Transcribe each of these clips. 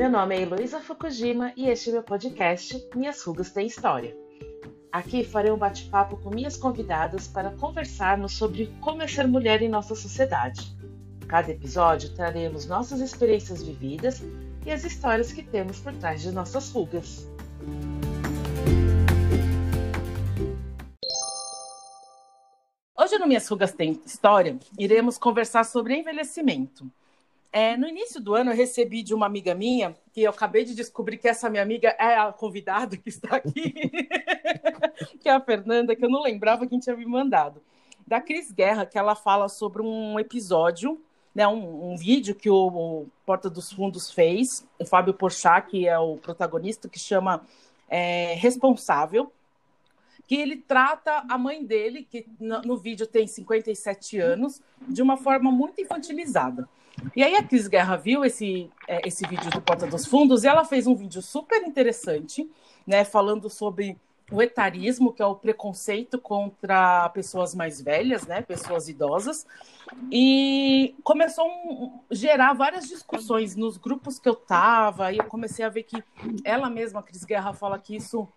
Meu nome é Heloísa Fukujima e este é meu podcast Minhas Rugas Têm História. Aqui farei um bate-papo com minhas convidadas para conversarmos sobre como é ser mulher em nossa sociedade. Cada episódio traremos nossas experiências vividas e as histórias que temos por trás de nossas rugas. Hoje no Minhas Rugas Tem História, iremos conversar sobre envelhecimento. É, no início do ano, eu recebi de uma amiga minha, que eu acabei de descobrir que essa minha amiga é a convidada que está aqui, que é a Fernanda, que eu não lembrava quem tinha me mandado. Da Cris Guerra, que ela fala sobre um episódio, né, um, um vídeo que o, o, Porta dos Fundos fez, o Fábio Porchat, que é o protagonista, que chama é, Responsável, que ele trata a mãe dele, que no, no vídeo tem 57 anos, de uma forma muito infantilizada. E aí a Cris Guerra viu esse, é, esse vídeo do Porta dos Fundos e ela fez um vídeo super interessante, né, falando sobre o etarismo, que é o preconceito contra pessoas mais velhas, né, pessoas idosas, e começou a gerar várias discussões nos grupos que eu estava, e eu comecei a ver que ela mesma, Cris Guerra, fala que isso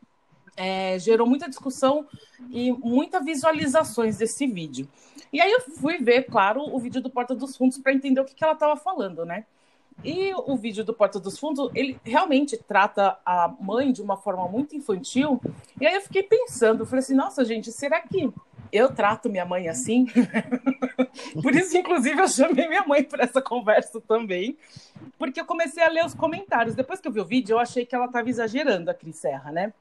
é, gerou muita discussão e muitas visualizações desse vídeo. E aí eu fui ver, claro, o vídeo do Porta dos Fundos para entender o que, que ela estava falando, né? E o vídeo do Porta dos Fundos, ele realmente trata a mãe de uma forma muito infantil. E aí eu fiquei pensando, falei assim, nossa, gente, será que eu trato minha mãe assim? Por isso, inclusive, eu chamei minha mãe para essa conversa também, porque eu comecei a ler os comentários. Depois que eu vi o vídeo, eu achei que ela estava exagerando, a Cris Serra, né?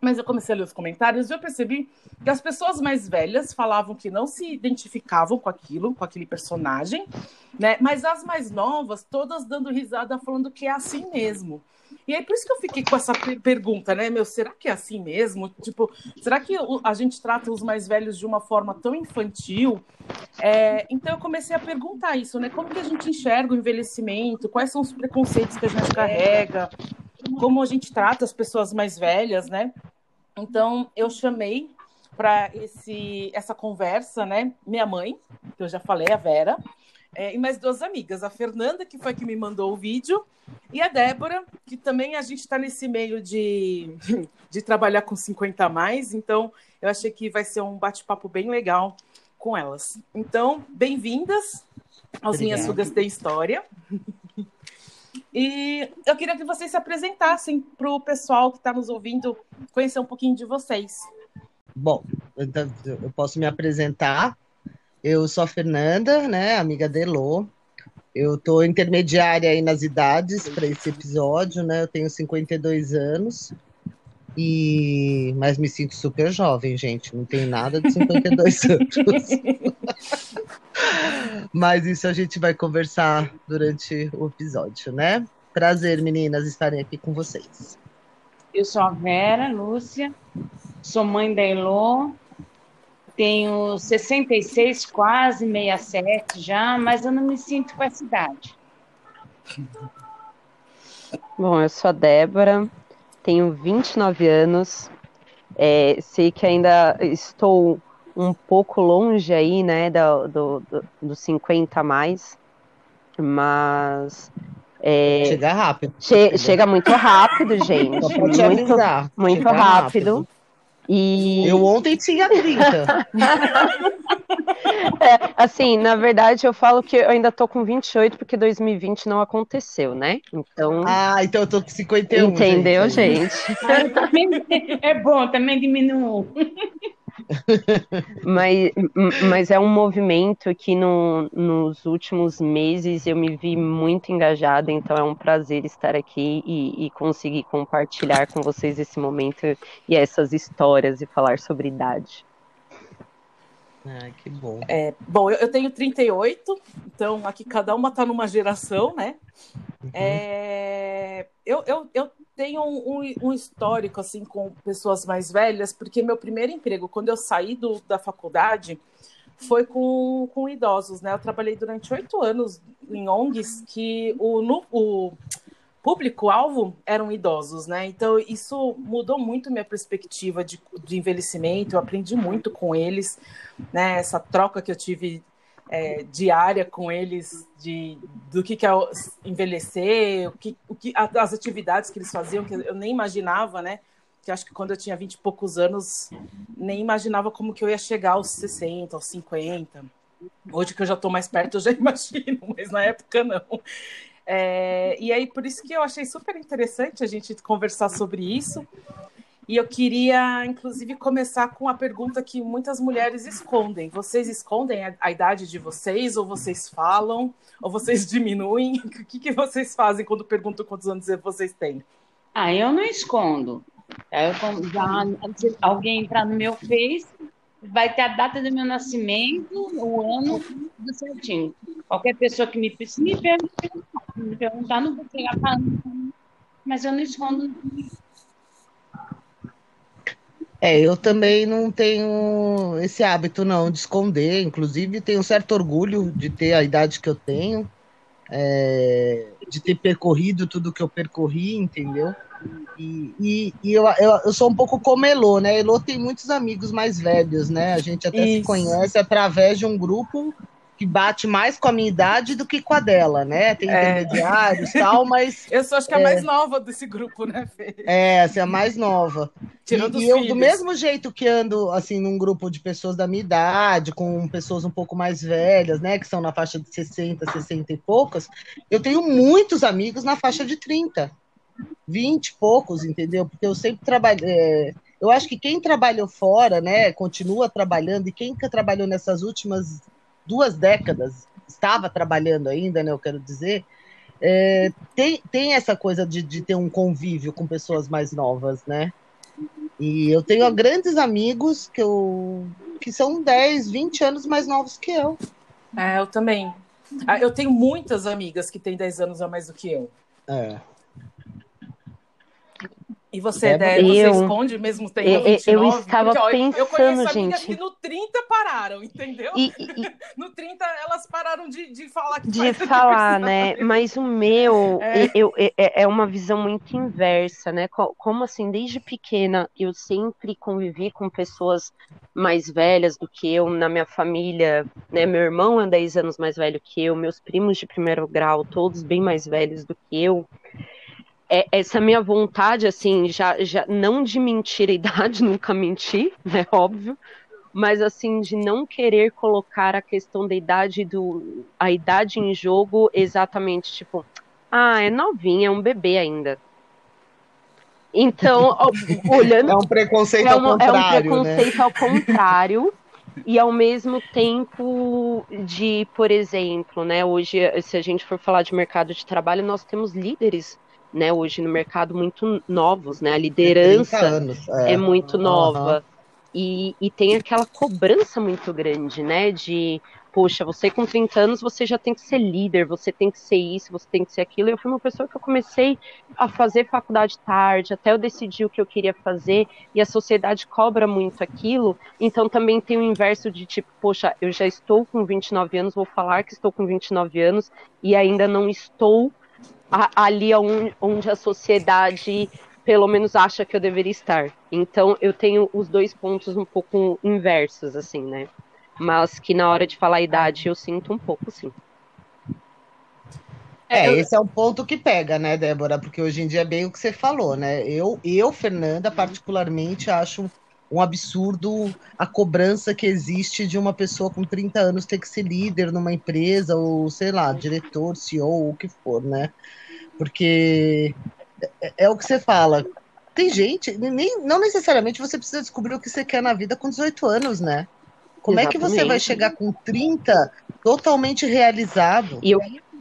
Mas eu comecei a ler os comentários e eu percebi que as pessoas mais velhas falavam que não se identificavam com aquilo, com aquele personagem, né? Mas as mais novas, todas dando risada, falando que é assim mesmo. E aí, por isso que eu fiquei com essa pergunta, né? Meu, será que é assim mesmo? Tipo, será que a gente trata os mais velhos de uma forma tão infantil? É, então, eu comecei a perguntar isso, né? Como que a gente enxerga o envelhecimento? Quais são os preconceitos que a gente carrega? como a gente trata as pessoas mais velhas, né? Então, eu chamei para essa conversa, né? Minha mãe, que eu já falei, a Vera, é, e mais duas amigas, a Fernanda, que foi que me mandou o vídeo, e a Débora, que também a gente está nesse meio de, de trabalhar com 50 a mais, então eu achei que vai ser um bate-papo bem legal com elas. Então, bem-vindas aos. Minhas Sugas de História. E eu queria que vocês se apresentassem para o pessoal que está nos ouvindo conhecer um pouquinho de vocês. Bom, então, eu posso me apresentar. Eu sou a Fernanda, né, amiga de Elô. Eu estou intermediária aí nas idades para esse episódio, né? Eu tenho 52 anos. E mas me sinto super jovem, gente. Não tenho nada de 52 anos. Mas isso a gente vai conversar durante o episódio, né? Prazer, meninas, estarem aqui com vocês. Eu sou a Vera Lúcia, sou mãe da Elô, tenho 66, quase 67 já, mas eu não me sinto com essa idade. Bom, eu sou a Débora, tenho 29 anos, é, sei que ainda estou um pouco longe aí, né, do, do, do, dos 50 a mais, mas... É, chega rápido. Che chega muito rápido, gente. muito, avisar, muito rápido. rápido. E... Eu ontem tinha 30. é, assim, na verdade, eu falo que eu ainda tô com 28 porque 2020 não aconteceu, né? Então. Ah, então eu tô com 51. Entendeu, gente? gente? é bom, também diminuiu mas, mas é um movimento que no, nos últimos meses eu me vi muito engajada, então é um prazer estar aqui e, e conseguir compartilhar com vocês esse momento e essas histórias e falar sobre idade. Ah, que bom. É, bom, eu, eu tenho 38, então aqui cada uma está numa geração, né? Uhum. É, eu, eu, eu tenho um, um, histórico assim com pessoas mais velhas, porque meu primeiro emprego, quando eu saí do, da faculdade, foi com, com idosos, né? Eu trabalhei durante oito anos em ONGs que o, o público-alvo eram idosos, né? Então isso mudou muito minha perspectiva de, de envelhecimento, eu aprendi muito com eles, né? Essa troca que eu tive é, diária com eles de do que, que é envelhecer, o que, o que, as atividades que eles faziam, que eu nem imaginava, né? Que acho que quando eu tinha 20 e poucos anos, nem imaginava como que eu ia chegar aos 60, aos 50. Hoje que eu já estou mais perto, eu já imagino, mas na época não. É, e aí, por isso que eu achei super interessante a gente conversar sobre isso. E eu queria, inclusive, começar com a pergunta que muitas mulheres escondem. Vocês escondem a, a idade de vocês, ou vocês falam, ou vocês diminuem? O que, que vocês fazem quando perguntam quantos anos vocês têm? Ah, eu não escondo. Eu, já, alguém entrar no meu Face, vai ter a data do meu nascimento, o ano, tudo certinho. Qualquer pessoa que me, se me perguntar, não vou pegar falando, mas eu não escondo é, eu também não tenho esse hábito, não, de esconder. Inclusive, tenho um certo orgulho de ter a idade que eu tenho, é, de ter percorrido tudo que eu percorri, entendeu? E, e, e eu, eu, eu, sou um pouco como Elô, né? Elô tem muitos amigos mais velhos, né? A gente até Isso. se conhece através de um grupo que bate mais com a minha idade do que com a dela, né? Tem é. intermediários e tal, mas. Eu sou acho que é, a mais nova desse grupo, né, Fê? É, assim, a mais nova. Tirando e, e eu, do mesmo jeito que ando assim num grupo de pessoas da minha idade, com pessoas um pouco mais velhas, né? Que são na faixa de 60, 60 e poucas, eu tenho muitos amigos na faixa de 30, 20 e poucos, entendeu? Porque eu sempre trabalhei. É, eu acho que quem trabalhou fora, né, continua trabalhando, e quem trabalhou nessas últimas duas décadas, estava trabalhando ainda, né, eu quero dizer, é, tem, tem essa coisa de, de ter um convívio com pessoas mais novas, né? E eu tenho grandes amigos que, eu, que são 10, 20 anos mais novos que eu. É, eu também. Ah, eu tenho muitas amigas que têm 10 anos a mais do que eu. É. E você, Débora, você eu, esconde mesmo tendo eu, 29? Eu estava Porque, ó, pensando, eu conheço amigas gente. que no 30 pararam, entendeu? E, e, no 30 elas pararam de, de falar que De falar, né? Mas o meu é. Eu, é, é uma visão muito inversa, né? Como assim, desde pequena eu sempre convivi com pessoas mais velhas do que eu na minha família, né? Meu irmão é 10 anos mais velho que eu, meus primos de primeiro grau, todos bem mais velhos do que eu é, essa minha vontade, assim, já, já não de mentir a idade, nunca menti, né, óbvio, mas assim, de não querer colocar a questão da idade do a idade em jogo exatamente, tipo, ah, é novinha, é um bebê ainda. Então, olhando. É um preconceito é um, ao contrário. É um preconceito né? ao contrário. e ao mesmo tempo de, por exemplo, né, hoje, se a gente for falar de mercado de trabalho, nós temos líderes né, hoje no mercado muito novos, né? A liderança anos, é. é. muito nova. Uhum. E, e tem aquela cobrança muito grande, né? De, poxa, você com 30 anos, você já tem que ser líder, você tem que ser isso, você tem que ser aquilo. Eu fui uma pessoa que eu comecei a fazer faculdade tarde, até eu decidir o que eu queria fazer, e a sociedade cobra muito aquilo. Então também tem o inverso de tipo, poxa, eu já estou com 29 anos, vou falar que estou com 29 anos e ainda não estou ali onde a sociedade pelo menos acha que eu deveria estar. Então eu tenho os dois pontos um pouco inversos, assim, né? Mas que na hora de falar a idade eu sinto um pouco, sim. É, esse é um ponto que pega, né, Débora? Porque hoje em dia é bem o que você falou, né? Eu, eu Fernanda, particularmente, acho um absurdo a cobrança que existe de uma pessoa com 30 anos ter que ser líder numa empresa, ou sei lá, diretor, CEO, o que for, né? Porque é, é o que você fala. Tem gente, nem, não necessariamente você precisa descobrir o que você quer na vida com 18 anos, né? Como Exatamente. é que você vai chegar com 30 totalmente realizado? E eu,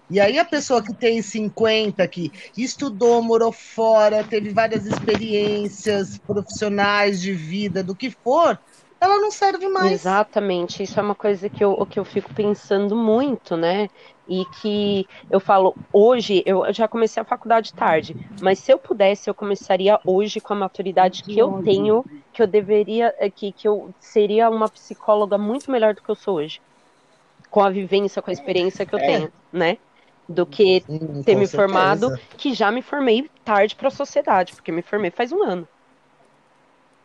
e aí a pessoa que tem 50, que estudou, morou fora, teve várias experiências profissionais de vida, do que for, ela não serve mais. Exatamente, isso é uma coisa que eu, que eu fico pensando muito, né? E que eu falo, hoje, eu já comecei a faculdade tarde, mas se eu pudesse, eu começaria hoje com a maturidade que eu tenho, que eu deveria, que, que eu seria uma psicóloga muito melhor do que eu sou hoje. Com a vivência, com a experiência que eu é. tenho, né? Do que Sim, ter me certeza. formado, que já me formei tarde para a sociedade, porque me formei faz um ano.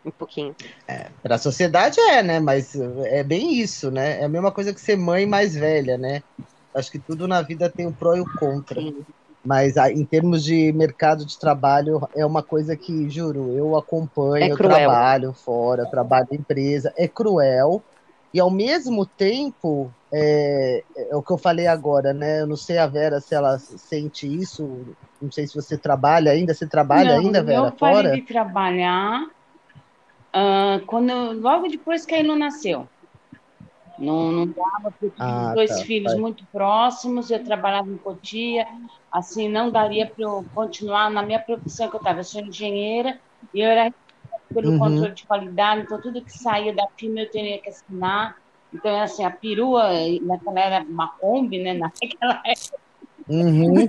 um pouquinho. É, para a sociedade é, né? Mas é bem isso, né? É a mesma coisa que ser mãe mais velha, né? Acho que tudo na vida tem o pró e o contra. Sim. Mas em termos de mercado de trabalho, é uma coisa que, juro, eu acompanho, é eu trabalho fora, trabalho em empresa, é cruel. E ao mesmo tempo, é, é, o que eu falei agora, né? Eu não sei a Vera se ela sente isso. Não sei se você trabalha ainda. Você trabalha não, ainda, Vera? Eu parei fora? de trabalhar uh, quando, logo depois que a Elo nasceu. Não, não dava, porque ah, dois tá, filhos muito próximos, eu trabalhava em Cotia, assim, não daria para eu continuar na minha profissão que eu estava. Eu sou engenheira e eu era pelo uhum. controle de qualidade, então tudo que saía da firma eu teria que assinar. Então, assim, a perua, naquela era uma Kombi, né? Naquela época. Uhum.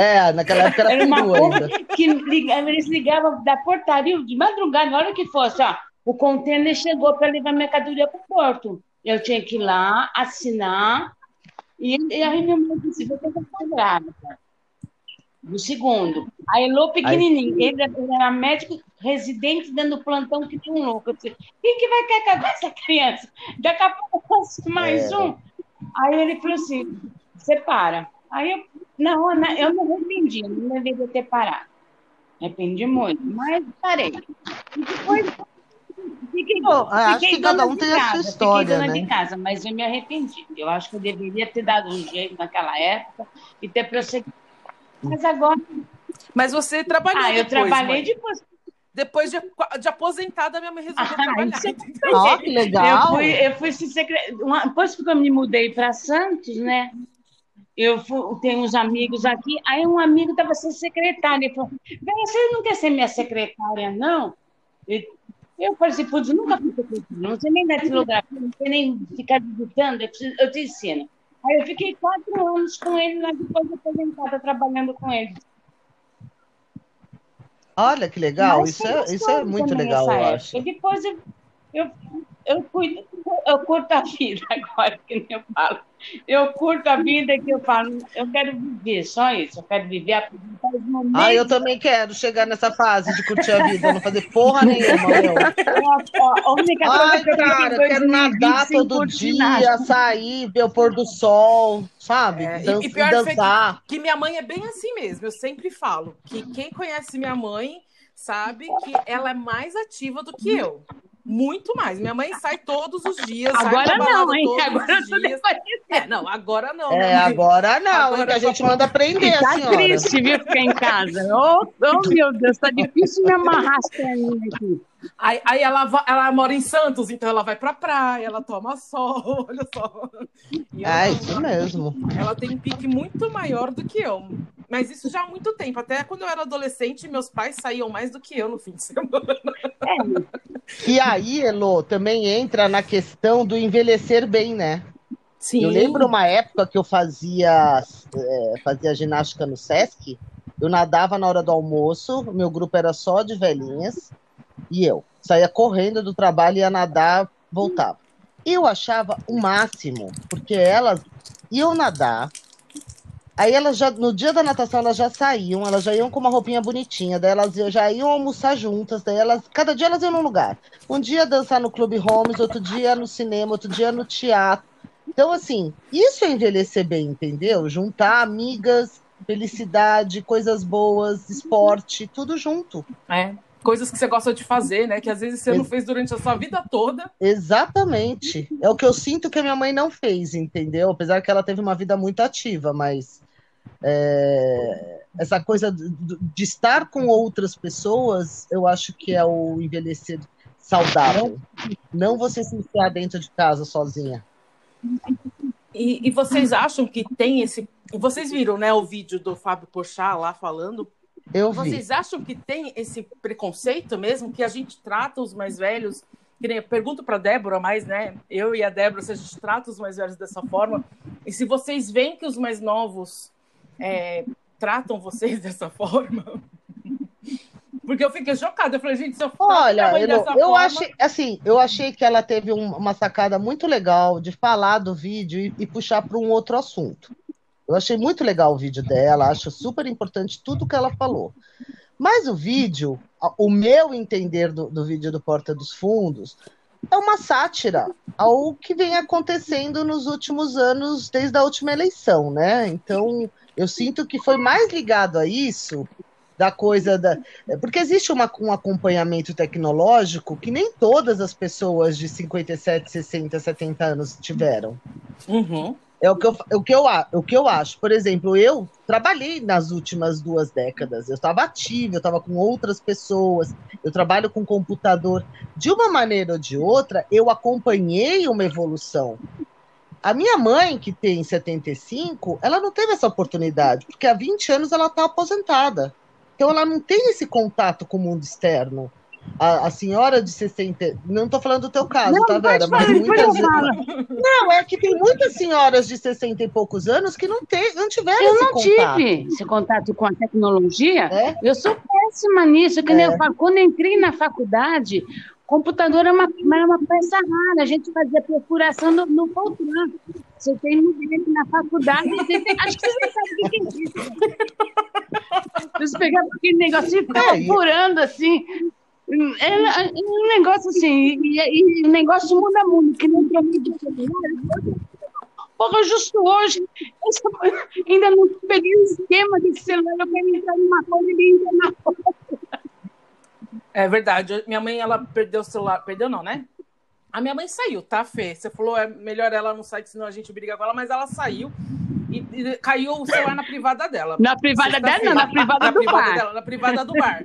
É, naquela época era, era uma perua que eles ligavam da portaria de madrugada, na hora que fosse, ó, o contêiner chegou para levar mercadoria para o porto. Eu tinha que ir lá, assinar, e, e aí meu mãe disse, você está grávida. Do segundo. A Elô pequenininho, aí... ele, ele, era médico residente dando plantão que tinha um louco. Eu disse, quem que vai querer com essa criança? Daqui a pouco eu mais é. um. Aí ele falou assim, separa. Aí eu, não, eu não arrependi, não deveria ter parado. Arrependi muito, mas parei. E depois Fiquei, Pô, acho que cada um tem casa, a sua história, fiquei dona né? de casa, mas eu me arrependi. Eu acho que eu deveria ter dado um jeito naquela época e ter prosseguido. Mas agora. Mas você trabalhou ah, depois. eu trabalhei mãe. depois. Depois de, de aposentada, minha mãe resolveu ah, trabalhar. Ó, oh, que legal. Eu fui, eu fui. Depois que eu me mudei para Santos, né? Eu fui, tenho uns amigos aqui, aí um amigo estava sendo secretário. Ele falou: Você não quer ser minha secretária, não? Eu falei assim, putz, nunca fui secretária, não sei nem datilografia, não sei nem ficar digitando, eu, preciso, eu te ensino. Aí eu fiquei quatro anos com ele, lá depois de aposentada, trabalhando com ele. Olha que legal, isso é, isso é muito legal, eu acho. E depois eu, eu, eu, cuido, eu curto a vida agora, que nem eu falo. Eu curto a vida que eu falo, eu quero viver, só isso, eu quero viver, os momentos. Ah, eu também quero chegar nessa fase de curtir a vida, não fazer porra nenhuma, meu. A única Ai, que cara, eu quero nadar todo dia, sair, ver o pôr do sol, sabe? É, Dan e, pior dançar. Que, que minha mãe é bem assim mesmo, eu sempre falo que quem conhece minha mãe sabe que ela é mais ativa do que eu. Muito mais. Minha mãe sai todos os dias. Agora não, hein? Agora os dias. É, não, agora não. É, agora não. Agora a gente manda aprender, tá senhora. triste, viu, ficar em casa. Oh, oh, meu Deus, tá difícil me amarrar as perninhas aqui. Aí, aí ela, ela mora em Santos, então ela vai pra praia, ela toma sol, olha só. é isso mesmo. Ela tem um pique muito maior do que eu. Mas isso já há muito tempo. Até quando eu era adolescente, meus pais saíam mais do que eu no fim de semana. É. E aí, Elo, também entra na questão do envelhecer bem, né? Sim. Eu lembro uma época que eu fazia, é, fazia ginástica no Sesc. Eu nadava na hora do almoço, meu grupo era só de velhinhas. E eu saía correndo do trabalho, ia nadar, voltava. Eu achava o máximo, porque elas iam nadar, Aí elas já, no dia da natação, elas já saíam, elas já iam com uma roupinha bonitinha, daí elas já iam almoçar juntas, daí elas, cada dia elas iam num lugar. Um dia dançar no Clube Holmes, outro dia no cinema, outro dia no teatro. Então, assim, isso é envelhecer bem, entendeu? Juntar amigas, felicidade, coisas boas, esporte, tudo junto. É coisas que você gosta de fazer, né? Que às vezes você não fez durante a sua vida toda. Exatamente. É o que eu sinto que a minha mãe não fez, entendeu? Apesar que ela teve uma vida muito ativa, mas é, essa coisa de, estar com outras pessoas, eu acho que é o envelhecer saudável. Não você se enfiar dentro de casa sozinha. E, e vocês acham que tem esse. Vocês viram, né, o vídeo do Fábio Porchat lá falando eu Vocês vi. acham que tem esse preconceito mesmo, que a gente trata os mais velhos? Que pergunto para Débora, mas né, eu e a Débora, se a gente trata os mais velhos dessa forma, e se vocês veem que os mais novos é, tratam vocês dessa forma. Porque eu fiquei chocada. Eu falei, gente, se eu Olha, eu, eu forma... achei, assim, eu achei que ela teve um, uma sacada muito legal de falar do vídeo e, e puxar para um outro assunto. Eu achei muito legal o vídeo dela, acho super importante tudo que ela falou. Mas o vídeo, o meu entender do, do vídeo do Porta dos Fundos é uma sátira ao que vem acontecendo nos últimos anos, desde a última eleição, né? Então, eu sinto que foi mais ligado a isso da coisa da. Porque existe uma, um acompanhamento tecnológico que nem todas as pessoas de 57, 60, 70 anos tiveram. Uhum. É o que, eu, o, que eu, o que eu acho. Por exemplo, eu trabalhei nas últimas duas décadas. Eu estava ativa, eu estava com outras pessoas, eu trabalho com computador. De uma maneira ou de outra, eu acompanhei uma evolução. A minha mãe, que tem 75, ela não teve essa oportunidade, porque há 20 anos ela está aposentada. Então ela não tem esse contato com o mundo externo. A, a, senhora de 60. Não estou falando do teu caso, não, tá, Vera? Mas muitas Não, é que tem muitas senhoras de 60 e poucos anos que não, tem, não tiveram eu esse contato. Eu não tive esse contato com a tecnologia. É? Eu sou péssima nisso. Que é. eu falo, quando entrei na faculdade, computador era uma, era uma peça rara. A gente fazia procuração no, no Fortran. Você tem um na faculdade, tem, acho que você não sabe o que é isso. Você pegava aquele negócio e ficava é, apurando assim. É, é, um negócio assim, e, o negócio muda muito, que nem pra mim de celular. Porra, justo hoje, ainda não peguei o esquema desse celular, eu quero entrar numa coisa e ele entra na outra. É verdade, minha mãe, ela perdeu o celular, perdeu não, né? A minha mãe saiu, tá, Fê? Você falou, é melhor ela não sair, senão a gente briga com ela, mas ela saiu e, e caiu o celular na privada dela. Na privada dela, não, na privada na do privada bar. Dela, na privada do bar.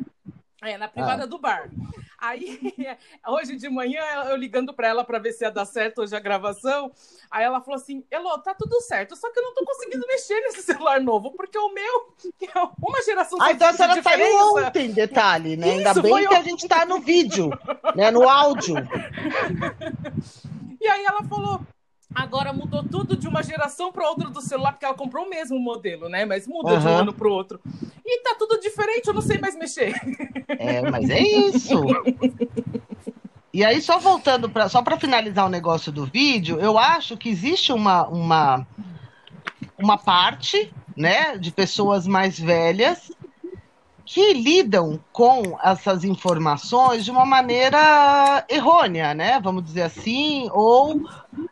É, na privada ah. do bar. Aí, hoje de manhã, eu ligando para ela para ver se ia dar certo hoje a gravação. Aí ela falou assim: Elô, tá tudo certo, só que eu não tô conseguindo mexer nesse celular novo, porque o meu, que é uma geração Ah, então a senhora saiu ontem, detalhe, né? Isso, Ainda bem que a gente tá no vídeo, né? No áudio. E aí ela falou: Agora mudou tudo de uma geração para outra do celular, porque ela comprou o mesmo modelo, né? Mas muda uhum. de um ano para o outro. E tá tudo diferente, eu não sei mais mexer. É, mas é isso. E aí, só voltando para só para finalizar o negócio do vídeo, eu acho que existe uma, uma, uma parte né, de pessoas mais velhas que lidam com essas informações de uma maneira errônea, né? Vamos dizer assim, ou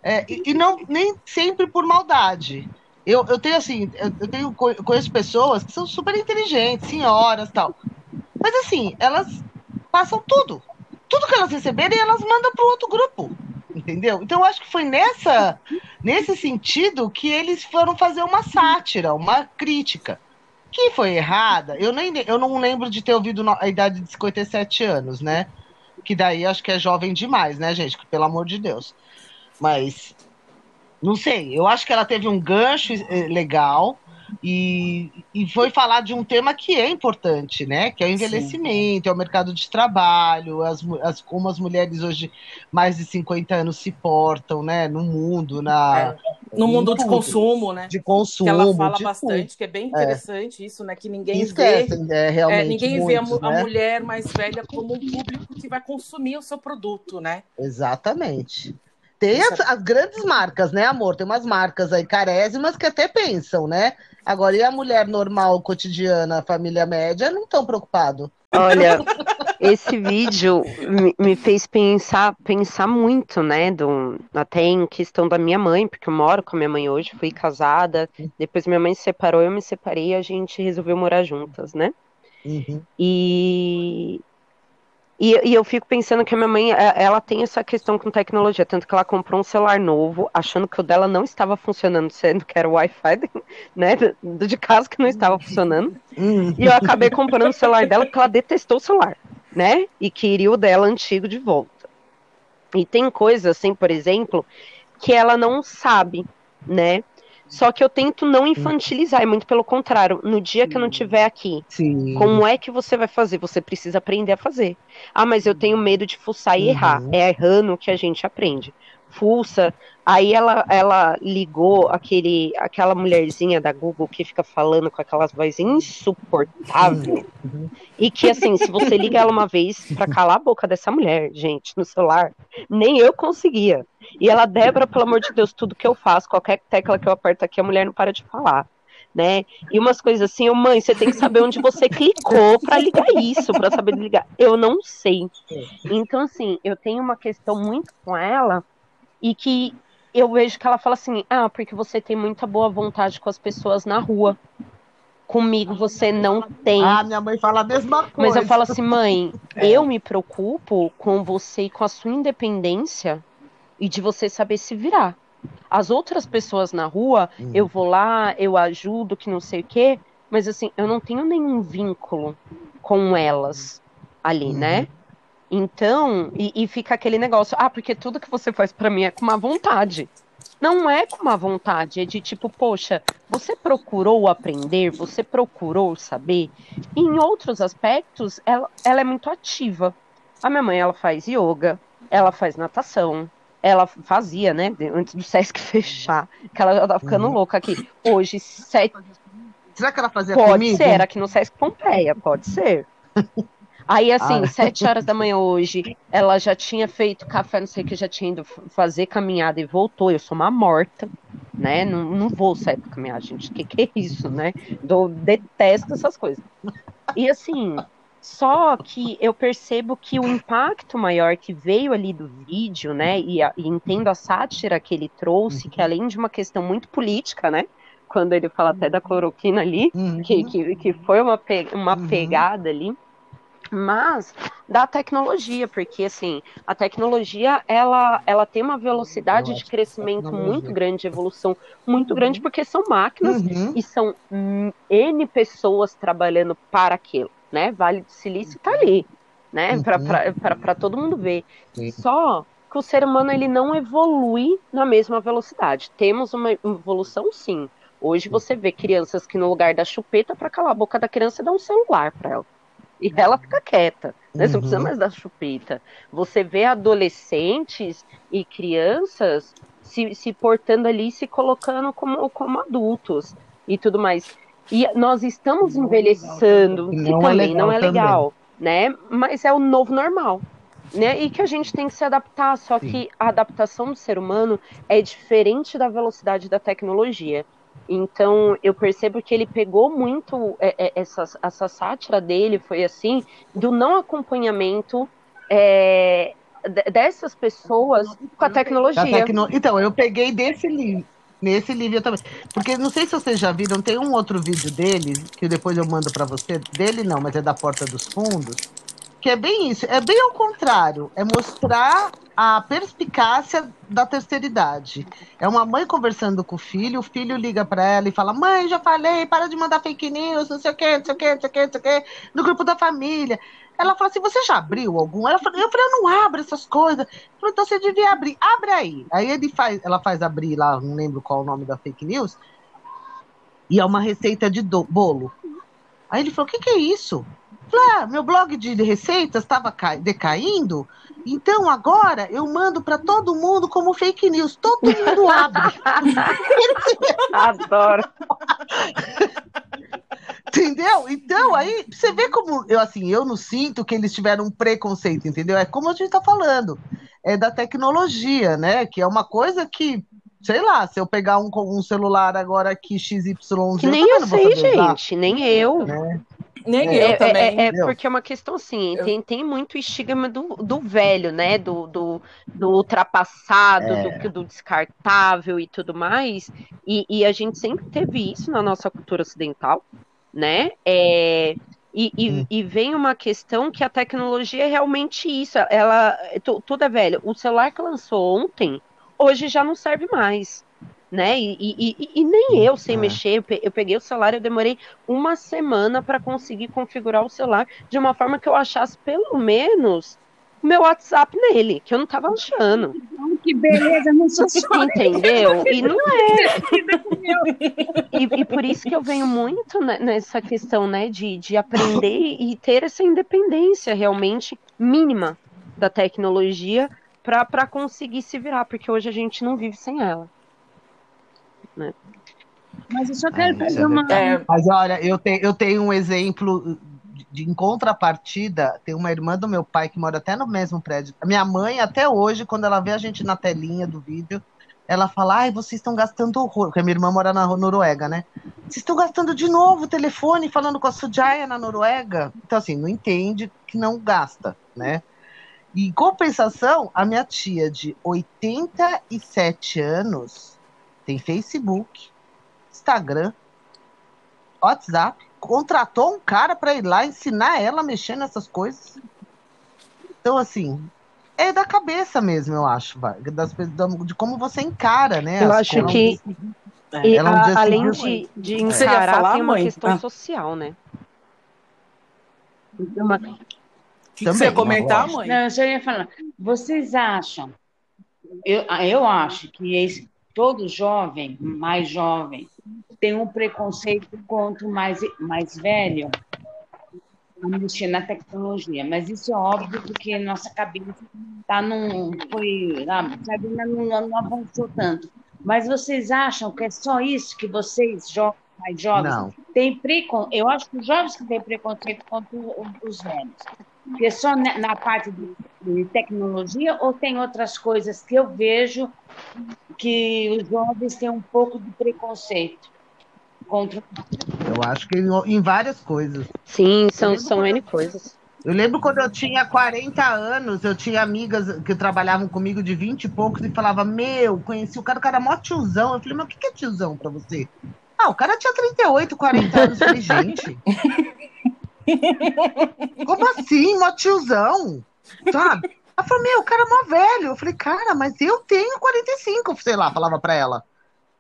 é, e não nem sempre por maldade. Eu, eu tenho assim, eu tenho conheço pessoas que são super inteligentes, senhoras, tal, mas assim elas passam tudo, tudo que elas receberem elas mandam para o outro grupo, entendeu? Então eu acho que foi nessa nesse sentido que eles foram fazer uma sátira, uma crítica que foi errada, eu, nem, eu não lembro de ter ouvido a idade de 57 anos, né? Que daí acho que é jovem demais, né, gente? Pelo amor de Deus. Mas, não sei, eu acho que ela teve um gancho eh, legal e, e foi falar de um tema que é importante, né? Que é o envelhecimento, Sim. é o mercado de trabalho, as, as, como as mulheres hoje mais de 50 anos se portam, né? No mundo, na. É. No mundo de consumo, né? De consumo. Que ela fala bastante, tudo. que é bem é. interessante é. isso, né? Que ninguém Esquecem, vê. É, realmente é, ninguém muitos, vê a, né? a mulher mais velha como um público que vai consumir o seu produto, né? Exatamente. Tem as, as, grandes marcas, né, amor? Tem umas marcas aí carésimas que até pensam, né? Agora, e a mulher normal, cotidiana, família média, não estão preocupados. Olha, esse vídeo me, me, fez pensar, pensar muito, né? Do, até em questão da minha mãe, porque eu moro com a minha mãe hoje, fui casada, depois minha mãe se separou, eu me separei e a gente resolveu morar juntas, né? Uhum. E e, e, eu fico pensando que a minha mãe, é, ela tem essa questão com tecnologia, tanto que ela comprou um celular novo, achando que o dela não estava funcionando, sendo que era o Wi-Fi, né, de casa que não estava funcionando. E eu acabei comprando o celular dela porque ela detestou o celular, né, e queria o dela antigo de volta. E tem coisas, assim, por exemplo, que ela não sabe, né, só que eu tento não infantilizar, é muito pelo contrário. No dia que eu não estiver aqui, Sim. como é que você vai fazer? Você precisa aprender a fazer. Ah, mas eu tenho medo de fuçar e uhum. errar. É errando que a gente aprende. Fuça. Aí ela, ela ligou aquele, aquela mulherzinha da Google que fica falando com aquelas vozes insuportáveis. E que, assim, se você liga ela uma vez para calar a boca dessa mulher, gente, no celular, nem eu conseguia. E ela, Débora, pelo amor de Deus, tudo que eu faço, qualquer tecla que eu aperto aqui, a mulher não para de falar. né? E umas coisas assim, eu, mãe, você tem que saber onde você clicou para ligar isso, para saber ligar. Eu não sei. Então, assim, eu tenho uma questão muito com ela e que eu vejo que ela fala assim: ah, porque você tem muita boa vontade com as pessoas na rua. Comigo você não tem. Ah, minha mãe fala a mesma coisa. Mas eu falo assim, mãe, é. eu me preocupo com você e com a sua independência e de você saber se virar. As outras pessoas na rua, hum. eu vou lá, eu ajudo, que não sei o quê, mas assim, eu não tenho nenhum vínculo com elas ali, uhum. né? Então, e, e, fica aquele negócio, ah, porque tudo que você faz para mim é com uma vontade. Não é com uma vontade, é de tipo, poxa, você procurou aprender, você procurou saber. E em outros aspectos, ela, ela é muito ativa. A minha mãe, ela faz yoga, ela faz natação, ela fazia, né, antes do Sesc fechar, que ela já tá ficando uhum. louca aqui. Hoje, sete... Será que ela fazia Pode comigo? ser, aqui no Sesc Pompeia, pode ser. Aí, assim, ah. sete horas da manhã hoje, ela já tinha feito café, não sei o que, já tinha ido fazer caminhada e voltou. Eu sou uma morta, né? Não, não vou sair pra caminhar, gente. O que, que é isso, né? Eu detesto essas coisas. E assim, só que eu percebo que o impacto maior que veio ali do vídeo, né, e, a, e entendo a sátira que ele trouxe, que além de uma questão muito política, né, quando ele fala até da cloroquina ali, uhum. que, que, que foi uma, pe uma uhum. pegada ali, mas da tecnologia, porque assim, a tecnologia ela, ela tem uma velocidade de crescimento muito grande, de evolução muito uhum. grande, porque são máquinas uhum. e são N pessoas trabalhando para aquilo né? Vale do Silício está ali, né? Uhum. Para todo mundo ver. Sim. Só que o ser humano ele não evolui na mesma velocidade. Temos uma evolução, sim. Hoje você vê crianças que no lugar da chupeta para calar a boca da criança dá um celular para ela. E ela fica quieta, né? Você não precisa uhum. mais da chupeta. Você vê adolescentes e crianças se, se portando ali, se colocando como, como adultos e tudo mais. E nós estamos envelhecendo, que não é também é não é legal, também. né? Mas é o novo normal. Né? E que a gente tem que se adaptar, só Sim. que a adaptação do ser humano é diferente da velocidade da tecnologia. Então, eu percebo que ele pegou muito é, é, essa, essa sátira dele, foi assim, do não acompanhamento é, dessas pessoas com a tecnologia. Tecno... Então, eu peguei desse livro Nesse livro também. Porque não sei se vocês já viram, tem um outro vídeo dele, que depois eu mando para você. Dele não, mas é da Porta dos Fundos. Que é bem isso, é bem ao contrário. É mostrar a perspicácia da terceira idade. É uma mãe conversando com o filho, o filho liga para ela e fala: Mãe, já falei, para de mandar fake news, não sei o quê, não sei o quê, não sei o quê, não sei o quê, no grupo da família. Ela falou assim: você já abriu algum? Ela falou, eu falei, eu não abro essas coisas. Falou, então você devia abrir. Abre aí. Aí ele faz, ela faz abrir lá, não lembro qual o nome da fake news. E é uma receita de do, bolo. Aí ele falou: o que, que é isso? Falei, ah, meu blog de receitas estava decaindo. Então agora eu mando para todo mundo como fake news. Todo mundo abre. Adoro. Entendeu? Então, aí você vê como eu assim, eu não sinto que eles tiveram um preconceito, entendeu? É como a gente está falando, é da tecnologia, né? Que é uma coisa que, sei lá, se eu pegar um, um celular agora aqui XYZ, que nem eu, eu sei, gente, nem eu. Né? Nem é, eu é, também. É, é, porque é uma questão assim, tem, tem muito estigma do, do velho, né? Do, do, do ultrapassado, é. do, do descartável e tudo mais. E, e a gente sempre teve isso na nossa cultura ocidental, né? É, e, e, hum. e, vem uma questão que a tecnologia é realmente isso. Ela, tudo é velho. O celular que lançou ontem, hoje já não serve mais. Né? E, e, e nem eu sei é. mexer. Eu peguei o celular, eu demorei uma semana para conseguir configurar o celular de uma forma que eu achasse pelo menos meu WhatsApp nele, que eu não tava achando. Que beleza, não sou só. Entendeu? E não é. e, e, por isso que eu venho muito nessa questão, né, de, de aprender e ter essa independência realmente mínima da tecnologia para conseguir se virar, porque hoje a gente não vive sem ela. Né? Mas eu só quero fazer é uma. É, mas olha, eu, te, eu tenho um exemplo de, em contrapartida, tem uma irmã do meu pai que mora até no mesmo prédio. A minha mãe, até hoje, quando ela vê a gente na telinha do vídeo, ela fala: ai, vocês estão gastando horror. Porque a minha irmã mora na Noruega, né? Vocês estão gastando de novo o telefone falando com a Sujaya na Noruega? Então, assim, não entende que não gasta, né? E, em compensação, a minha tia de 87 anos tem Facebook, Instagram, WhatsApp, contratou um cara para ir lá ensinar ela a mexer nessas coisas. Então, assim, é da cabeça mesmo, eu acho, das, de como você encara, né? Eu acho coisas. que, e, a, além de, de encarar, falar, tem uma mãe? questão ah. social, né? Uma... Que Também, você ia comentar, mãe? Não, eu só ia falar. Vocês acham? Eu, eu acho que esse, todo jovem, mais jovem, tem um preconceito contra o mais, mais velho a mexer na tecnologia, mas isso é óbvio porque nossa cabeça tá num, foi, sabe, não, não avançou tanto. Mas vocês acham que é só isso que vocês, jovens, mais jovens, não. têm preconceito? Eu acho que os jovens que têm preconceito contra os velhos. Porque é só na parte de tecnologia ou tem outras coisas que eu vejo que os jovens têm um pouco de preconceito? contra. Eu acho que em, várias coisas. Sim, são, são N coisas. Eu lembro quando eu tinha 40 anos, eu tinha amigas que trabalhavam comigo de 20 e poucos e falava, meu, conheci o cara, o cara é mó tiozão. Eu falei, mas o que é tiozão pra você? Ah, o cara tinha 38, 40 anos. Eu falei, gente. Como assim, mó tiozão? Sabe? Ela falou, meu, o cara é mó velho. Eu falei, cara, mas eu tenho 45, sei lá, falava pra ela.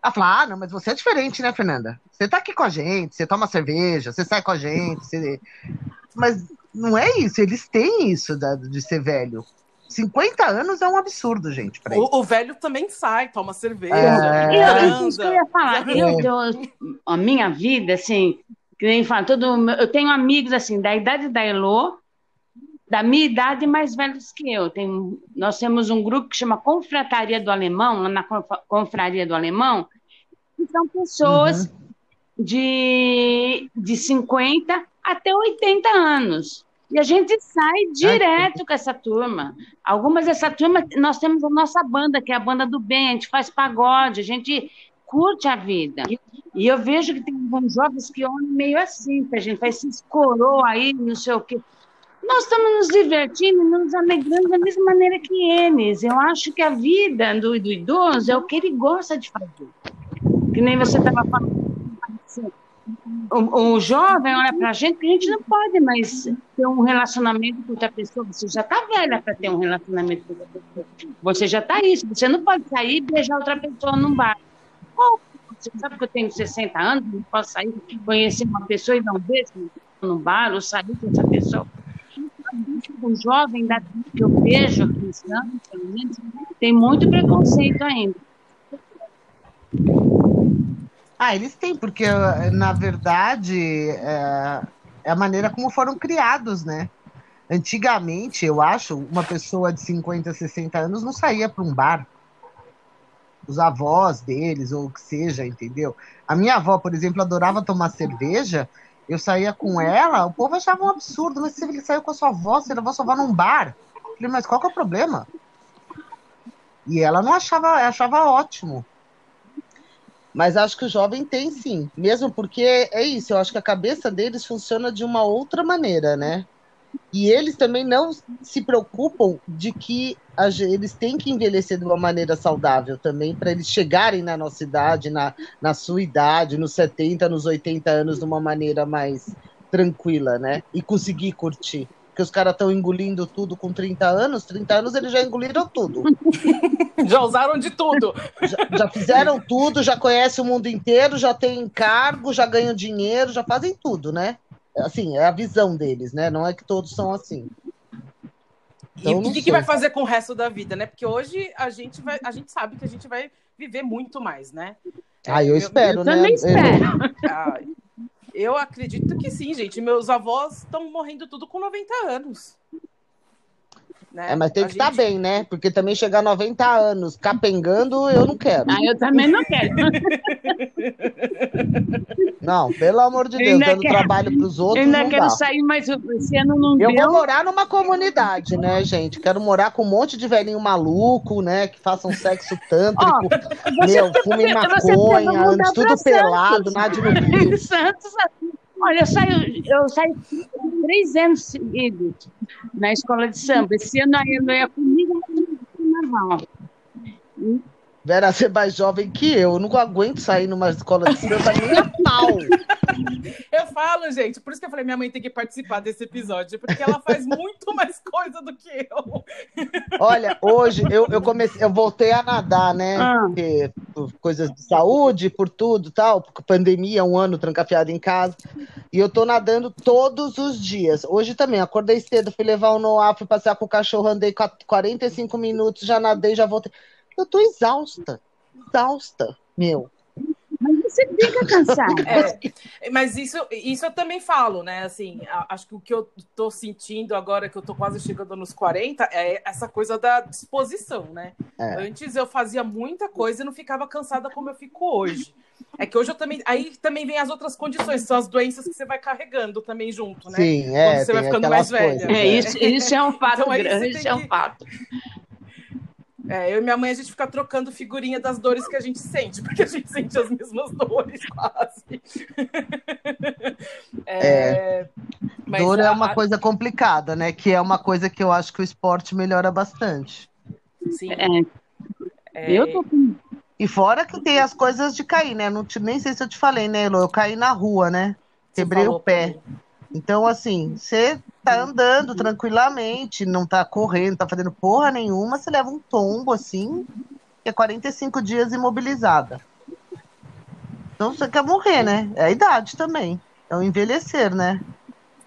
Ela falou: Ah, não, mas você é diferente, né, Fernanda? Você tá aqui com a gente, você toma cerveja, você sai com a gente. Você... Mas não é isso, eles têm isso de ser velho. 50 anos é um absurdo, gente. O, o, velho também sai, toma cerveja. É... Eu, que eu ia falar. É. Eu, eu, a minha vida, assim, que nem fala, todo, eu tenho amigos assim, da idade da Elô, da minha idade mais velhos que eu. Tem, nós temos um grupo que chama Confrataria do Alemão, lá na Confraria do Alemão, que são pessoas uhum. de, de 50 até 80 anos. E a gente sai direto com essa turma. Algumas dessa turma, nós temos a nossa banda, que é a banda do bem, a gente faz pagode, a gente curte a vida. E eu vejo que tem alguns jovens que olham meio assim, que a gente faz se escorou aí, não sei o quê. Nós estamos nos divertindo, nos alegrando da mesma maneira que eles. Eu acho que a vida do, do idoso é o que ele gosta de fazer. Que nem você estava falando. O, o, jovem olha para a gente que a gente não pode mais ter um relacionamento com outra pessoa. Você já está velha para ter um relacionamento com outra pessoa. Você já está isso. Você não pode sair e beijar outra pessoa num bar. Você sabe que eu tenho 60 anos, não posso sair, conhecer uma pessoa e dar um beijo num bar ou sair com essa pessoa o jovem da que eu vejo aqui pelo menos, tem muito preconceito ainda. Ah, eles têm, porque na verdade é, é a maneira como foram criados, né? Antigamente, eu acho, uma pessoa de 50, 60 anos não saía para um bar. Os avós deles, ou o que seja, entendeu? A minha avó, por exemplo, adorava tomar cerveja eu saía com ela, o povo achava um absurdo, mas se ele saiu com a sua avó, você levou a sua avó num bar. Eu falei, mas qual que é o problema? E ela não achava, achava ótimo. Mas acho que o jovem tem sim, mesmo porque é isso, eu acho que a cabeça deles funciona de uma outra maneira, né? E eles também não se preocupam de que a, eles têm que envelhecer de uma maneira saudável também, para eles chegarem na nossa idade, na, na sua idade, nos 70, nos 80 anos, de uma maneira mais tranquila, né? E conseguir curtir. Porque os caras estão engolindo tudo com 30 anos, 30 anos eles já engoliram tudo. já usaram de tudo. Já, já, fizeram tudo, já conhecem o mundo inteiro, já têm cargo, já ganham dinheiro, já fazem tudo, né? Assim, é a visão deles, né? Não é que todos são assim. Então, e o que, que, vai fazer com o resto da vida, né? Porque hoje a gente vai, a gente sabe que a gente vai viver muito mais, né? Ah, eu, eu espero, eu né? Também espero. Eu acredito que sim, gente. Meus avós estão morrendo tudo com 90 anos. Né? É, mas tem a que estar gente... tá bem, né? Porque também chegar a 90 anos capengando, eu não quero. Ah, eu também não quero. Não, pelo amor de Deus, dando quero, trabalho para os outros. Eu ainda quero dá. sair, mas esse ano não eu deu. Eu vou morar numa comunidade, né, gente? Quero morar com um monte de velhinho maluco, né? Que façam sexo tântrico. Oh, meu, fume maconha, ande tudo pelado, nada no rio. Santos, olha, eu saio, eu saio três anos seguidos na escola de samba. Esse ano eu ia comigo no carnaval. Vera ser mais jovem que eu. Eu não aguento sair numa escola de samba nem a pau. Eu falo, gente, por isso que eu falei, minha mãe tem que participar desse episódio, porque ela faz muito mais coisa do que eu. Olha, hoje eu, eu comecei, eu voltei a nadar, né? Ah. Porque, por coisas de saúde, por tudo tal, por pandemia, um ano trancafiado em casa. E eu tô nadando todos os dias. Hoje também, acordei cedo, fui levar o Noah, fui passear com o cachorro, andei 45 minutos, já nadei, já voltei. Eu tô exausta. Exausta, meu. Mas você fica cansado. É, mas isso, isso eu também falo, né? Assim, acho que o que eu tô sentindo agora que eu tô quase chegando nos 40 é essa coisa da disposição, né? É. Antes eu fazia muita coisa e não ficava cansada como eu fico hoje. É que hoje eu também. Aí também vem as outras condições, são as doenças que você vai carregando também junto, né? Sim, é. Quando você vai ficando mais velha. É, isso, isso é um fato então, grande, isso é um fato. É, eu e minha mãe, a gente fica trocando figurinha das dores que a gente sente, porque a gente sente as mesmas dores, quase. é, é dor é uma coisa complicada, né? Que é uma coisa que eu acho que o esporte melhora bastante. Sim. É. é... Eu tô com... E fora que tem as coisas de cair, né? Não te, nem sei se eu te falei, né, Elo? Eu caí na rua, né? Quebrei o pé. Então, assim, você tá andando tranquilamente, não tá correndo, tá fazendo porra nenhuma, você leva um tombo assim, que é 45 dias imobilizada. Então você quer morrer, né? É a idade também. É o envelhecer, né?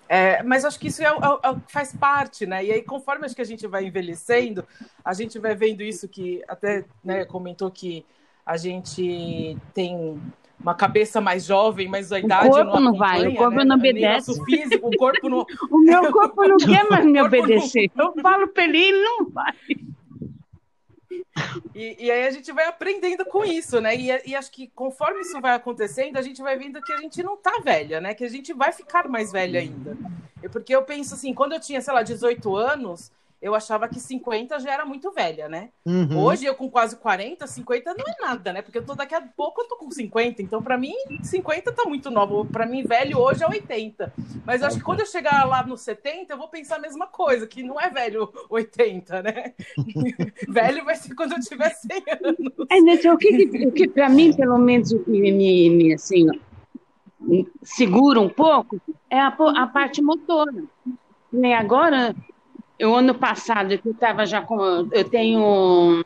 É, mas acho que isso é, é, é, faz parte, né? E aí, conforme acho que a gente vai envelhecendo, a gente vai vendo isso que até né, comentou que a gente tem uma cabeça mais jovem, mas a idade o corpo não, vai, o corpo né? não obedece. O físico, o corpo não. o meu corpo não quer mais me obedecer. Não... Eu falo para ele, ele não vai. E, e, aí a gente vai aprendendo com isso, né? E, e, acho que conforme isso vai acontecendo, a gente vai vendo que a gente não tá velha, né? Que a gente vai ficar mais velha ainda. Porque eu penso assim, quando eu tinha, sei lá, 18 anos, eu achava que 50 já era muito velha, né? Uhum. Hoje, eu com quase 40, 50 não é nada, né? Porque eu tô daqui a pouco eu tô com 50. Então, para mim, 50 tá muito novo. Para mim, velho hoje é 80. Mas acho que quando eu chegar lá no 70, eu vou pensar a mesma coisa, que não é velho 80, né? velho vai ser quando eu tiver 100 anos. É, né, então, o que, o que para mim, pelo menos, me, me, me assim, segura um pouco é a, a parte motora. Nem agora, eu ano passado eu estava já com eu tenho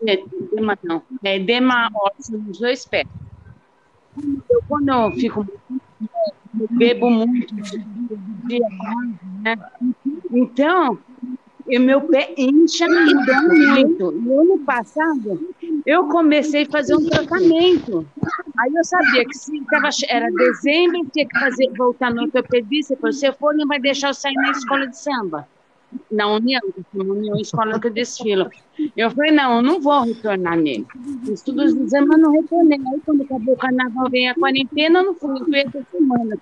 edema não é edema ósseo nos dois pés eu, quando eu fico eu bebo muito né? então e meu pé incha e dá muito. No ano passado, eu comecei a fazer um tratamento. Aí eu sabia que se tava, era dezembro, tinha que fazer, voltar no ortopedista. Se eu for, não vai deixar eu sair na escola de samba na União, na União Escola que eu desfilo. Eu falei, não, eu não vou retornar nele. Os exames, mas não retornei. Aí quando acabou o carnaval, veio a quarentena, eu não fui, fui essa semana.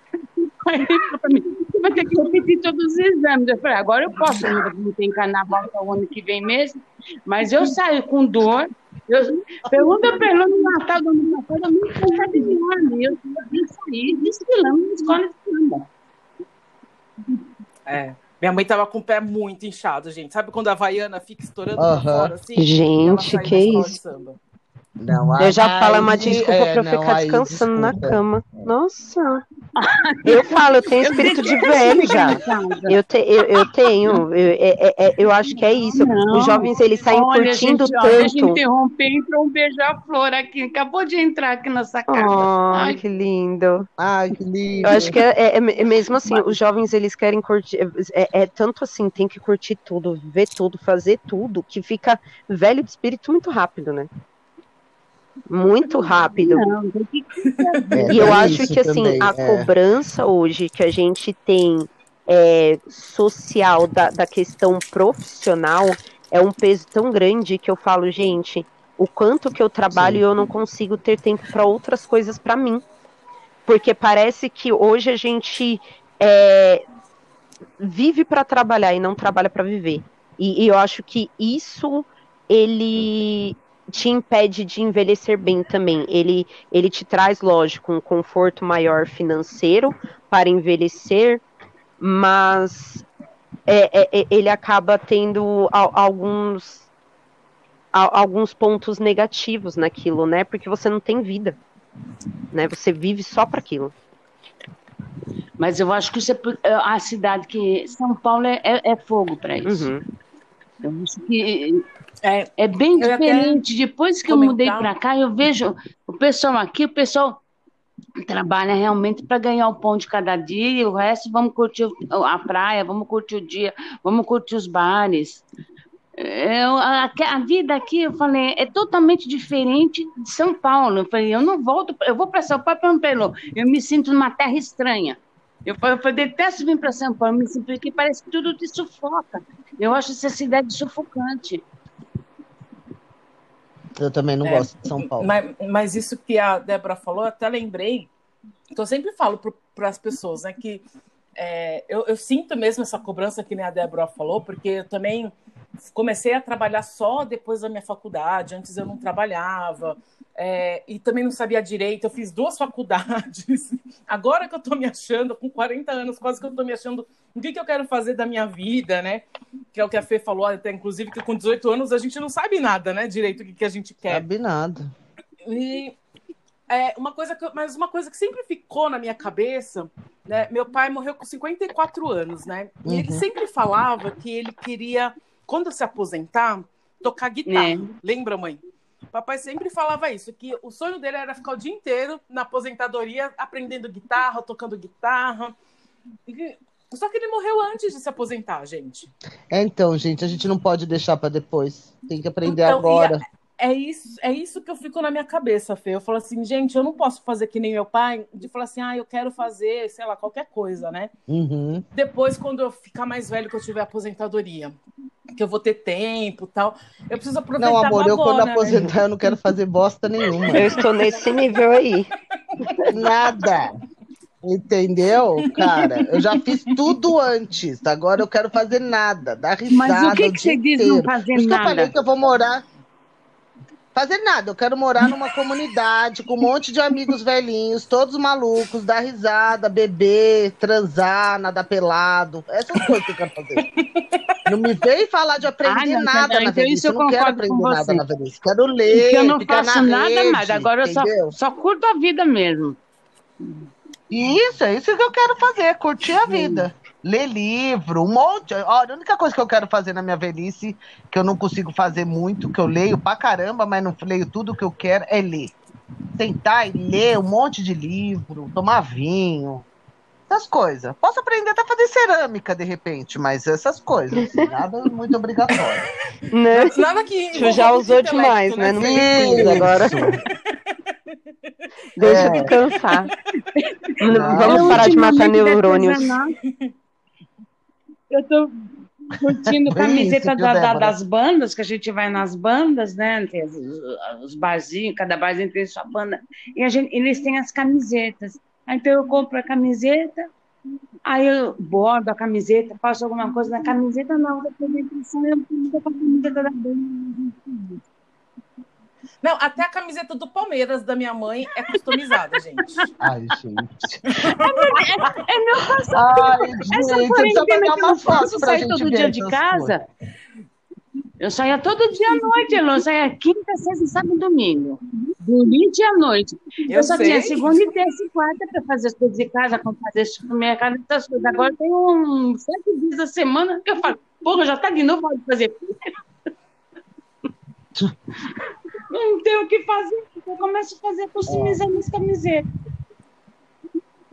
Aí ele falou para mim, você vai ter que repetir todos os exames. Eu falei, agora eu posso, não tem carnaval até o ano que vem mesmo, mas eu saio com dor. Eu, pergunta para ele no Natal ano passado, eu não sabia de nada. Eu saí desfilando na escola de samba. É. Minha mãe tava com o pé muito inchado, gente. Sabe quando a Havaiana fica estourando uh -huh. fora assim? Gente, que isso? Não, eu já falo uma desculpa é, pra eu não, ficar descansando na cama. Nossa. Eu falo, eu tenho espírito de velho já. Eu, te, eu, eu tenho, eu, é, é, é, eu acho que é isso. Não, Os jovens eles saem olha, curtindo gente, tanto. Deixa eu interromper, entrou um beija-flor aqui. Acabou de entrar aqui nessa casa. Oh, Ai, que lindo. Ai, que lindo. Eu acho que é, é, é mesmo assim, os jovens eles querem curtir. É, tanto assim, tem que curtir tudo, ver tudo, fazer tudo, que fica velho de espírito muito rápido, né? Muito rápido. Não, que... é, e eu acho que assim, também, a é. cobrança hoje que a gente tem é, social da, da questão profissional é um peso tão grande que eu falo, gente, o quanto que eu trabalho e eu não consigo ter tempo para outras coisas para mim. Porque parece que hoje a gente é, vive para trabalhar e não trabalha para viver. E, e eu acho que isso ele te impede de envelhecer bem também. Ele, ele te traz, lógico, um conforto maior financeiro para envelhecer, mas é, é, é ele acaba tendo alguns alguns pontos negativos naquilo, né? Porque você não tem vida, né? Você vive só para aquilo. Mas eu acho que isso é a cidade que São Paulo é, é, é fogo para isso. Uhum. Eu acho que é, é bem diferente. Depois que comentar. eu mudei para cá, eu vejo o pessoal aqui, o pessoal trabalha realmente para ganhar o pão de cada dia e o resto vamos curtir a praia, vamos curtir o dia, vamos curtir os bares. Eu, a, a, vida aqui, eu falei, é totalmente diferente de São Paulo. Eu falei, eu não volto, eu vou para São Paulo, pelo eu me sinto numa terra estranha. Eu, eu, eu detesto vir para São Paulo, me sinto porque parece que tudo te sufoca. Eu acho essa cidade sufocante. Eu também não é, gosto de São Paulo. Mas, mas, isso que a Débora falou, eu até lembrei, que eu sempre falo para as pessoas, né, que é, eu, eu, sinto mesmo essa cobrança que nem a Débora falou, porque eu também comecei a trabalhar só depois da minha faculdade, antes eu não trabalhava, é, e também não sabia direito, eu fiz duas faculdades. Agora que eu estou me achando, com 40 anos, quase que eu estou me achando o que, que eu quero fazer da minha vida, né? Que é o que a Fê falou, até inclusive, que com 18 anos a gente não sabe nada, né? Direito o que, que a gente quer. Sabe nada. E é, uma coisa que, mas uma coisa que sempre ficou na minha cabeça, né? Meu pai morreu com 54 anos, né? E uhum. ele sempre falava que ele queria quando se aposentar, tocar guitarra. É. Lembra, mãe? Papai sempre falava isso, que o sonho dele era ficar o dia inteiro na aposentadoria aprendendo guitarra, tocando guitarra. Só que ele morreu antes de se aposentar, gente. É, então, gente, a gente não pode deixar para depois. Tem que aprender então, agora. É, isso, é isso que eu fico na minha cabeça, Fê. Eu falo assim, gente, eu não posso fazer que nem meu pai, de falar assim, ah, eu quero fazer, sei lá, qualquer coisa, né? Uhum. Depois, quando eu ficar mais velho, que eu tiver aposentadoria que eu vou ter tempo tal. Eu preciso aproveitar Não, amor, eu quando né? aposentar eu não quero fazer bosta nenhuma. Eu estou nesse nível aí. Nada. Entendeu, cara? Eu já fiz tudo antes. Agora eu quero fazer nada. Dar risada. Mas o que, que você diz não fazer Por isso nada? Que eu falei que eu vou morar fazer nada. Eu quero morar numa comunidade com um monte de amigos velhinhos, todos malucos, dar risada, beber, transar, nadar pelado. Essas coisas que eu quero fazer. Não me vem falar de aprender ah, não, nada não, na então velhice. Eu, eu não quero aprender nada na velhice. Quero ler. Eu não faço nada rede, mais. Agora eu só, só curto a vida mesmo. Isso, é isso que eu quero fazer, curtir a vida ler livro, um monte. Olha, a única coisa que eu quero fazer na minha velhice, que eu não consigo fazer muito, que eu leio pra caramba, mas não leio tudo que eu quero, é ler. Sentar e ler um monte de livro, tomar vinho, essas coisas. Posso aprender até a fazer cerâmica de repente, mas essas coisas, assim, nada muito obrigatório. Né? Nada que. Tu já usou demais, né? Não precisa agora. Deixa é. descansar. Não. Vamos parar de matar neurônios. Eu tô curtindo camiseta da, da, das bandas, que a gente vai nas bandas, né? Tem os, os barzinhos, cada barzinho tem sua banda. E a gente, eles têm as camisetas. Então eu compro a camiseta, aí eu bordo a camiseta, faço alguma coisa na camiseta, na da apresentação eu com a camiseta da banda. Não, até a camiseta do Palmeiras da minha mãe é customizada, gente. Ai, gente. É, é meu passatempo. Ai, Essa quarentena que eu não posso sair todo dia de casa. Coisas. Eu saía todo dia à noite, eu saía quinta, sexta, sábado e domingo. Domingo à noite. Eu, eu só sei. tinha segunda e terça e quarta para fazer as coisas de casa, para fazer supermercado, essas coisas. Agora tem uns sete dias da semana que eu falo, porra, já tá de novo, pode fazer. não tenho o que fazer, eu começo a fazer customizar minhas camisetas.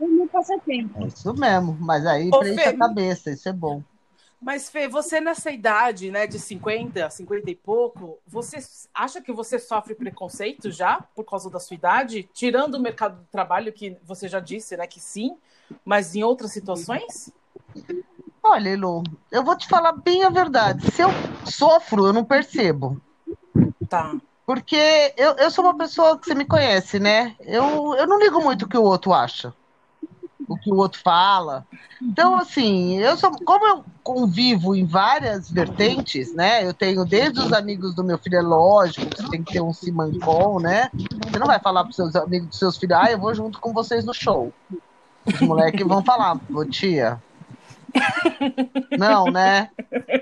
É meu passatempo. É isso mesmo, mas aí Ô, preenche Fê, a cabeça, isso é bom. Mas, Fê, você nessa idade, né, de 50, 50 e pouco, você acha que você sofre preconceito já por causa da sua idade? Tirando o mercado do trabalho, que você já disse, né, que sim, mas em outras situações? Olha, Elu, eu vou te falar bem a verdade. Se eu sofro, eu não percebo. Tá. Porque eu, eu sou uma pessoa que você me conhece, né? Eu, eu não ligo muito o que o outro acha, o que o outro fala. Então, assim, eu sou, como eu convivo em várias vertentes, né? Eu tenho desde os amigos do meu filho, é lógico, você tem que ter um simancol, né? Você não vai falar para seus amigos dos seus filhos, ah, eu vou junto com vocês no show. Os moleques vão falar, tia, não, né?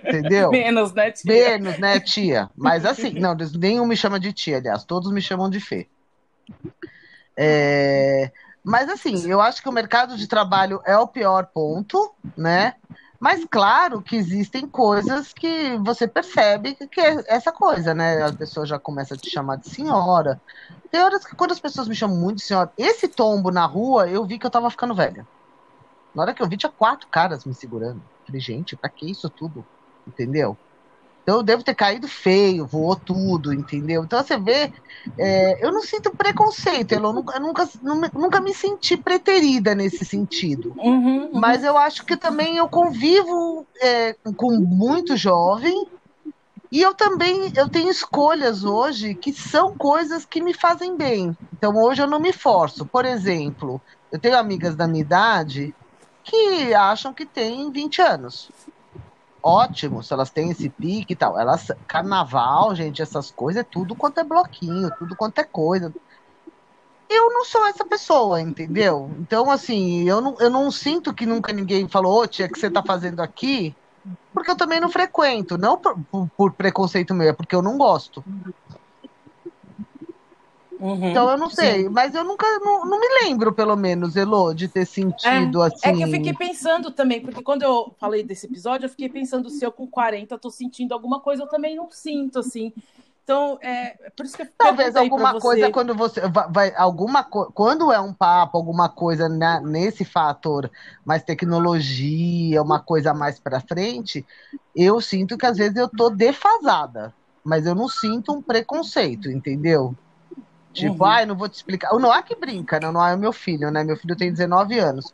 Entendeu? Menos, né, tia? Menos, né, tia? Mas assim, não, nenhum me chama de tia, aliás, todos me chamam de Fê. É, mas assim, eu acho que o mercado de trabalho é o pior ponto, né? Mas claro que existem coisas que você percebe que é essa coisa, né? A pessoa já começa a te chamar de senhora. Tem horas que quando as pessoas me chamam muito de senhora, esse tombo na rua, eu vi que eu tava ficando velha. Na hora que eu vi, tinha quatro caras me segurando. Falei, gente, pra que isso tudo? Entendeu? Então eu devo ter caído feio, voou tudo, entendeu? Então você vê, é, eu não sinto preconceito, eu nunca, nunca, nunca me senti preterida nesse sentido. Uhum, uhum. Mas eu acho que também eu convivo é, com muito jovem e eu também eu tenho escolhas hoje que são coisas que me fazem bem. Então hoje eu não me forço. Por exemplo, eu tenho amigas da minha idade que acham que tem 20 anos. Ótimo, se elas têm esse pique e tal. Elas, carnaval, gente, essas coisas, é tudo quanto é bloquinho, tudo quanto é coisa. Eu não sou essa pessoa, entendeu? Então, assim, eu não, eu não sinto que nunca ninguém falou, ô tia, que você tá fazendo aqui? Porque eu também não frequento, não por, por, por preconceito meu, é porque eu não gosto. Uhum, então eu não sei, sim. mas eu nunca, não, não, me lembro, pelo menos, Elo, de ter sentido é, assim. É que eu fiquei pensando também, porque quando eu falei desse episódio, eu fiquei pensando se eu com 40 tô sentindo alguma coisa, eu também não sinto, assim. Então, é, é por isso que eu Talvez alguma coisa quando você vai, alguma quando é um papo, alguma coisa na, nesse fator mais tecnologia, uma coisa mais para frente, eu sinto que às vezes eu tô defasada, mas eu não sinto um preconceito, entendeu? Tipo, uhum. ai, não vou te explicar. O Noah que brinca, né? O Noah é meu filho, né? Meu filho tem 19 anos.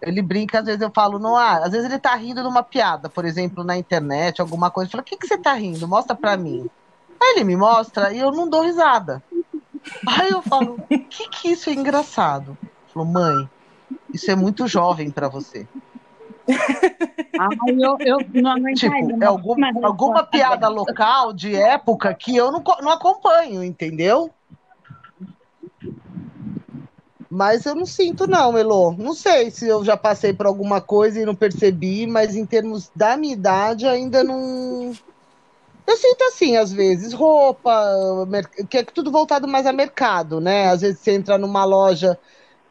Ele brinca, às vezes eu falo, Noah, às vezes ele tá rindo de uma piada, por exemplo, na internet, alguma coisa. Fala, o que, que você tá rindo? Mostra pra mim. Aí ele me mostra e eu não dou risada. Aí eu falo, o que que isso é engraçado? Falou, mãe, isso é muito jovem para você. Ah, eu, eu não tipo, é alguma, alguma piada local de época que eu não, não acompanho, entendeu? Mas eu não sinto, não, Elo. Não sei se eu já passei por alguma coisa e não percebi, mas em termos da minha idade, ainda não. Eu sinto assim, às vezes, roupa, que é tudo voltado mais a mercado, né? Às vezes você entra numa loja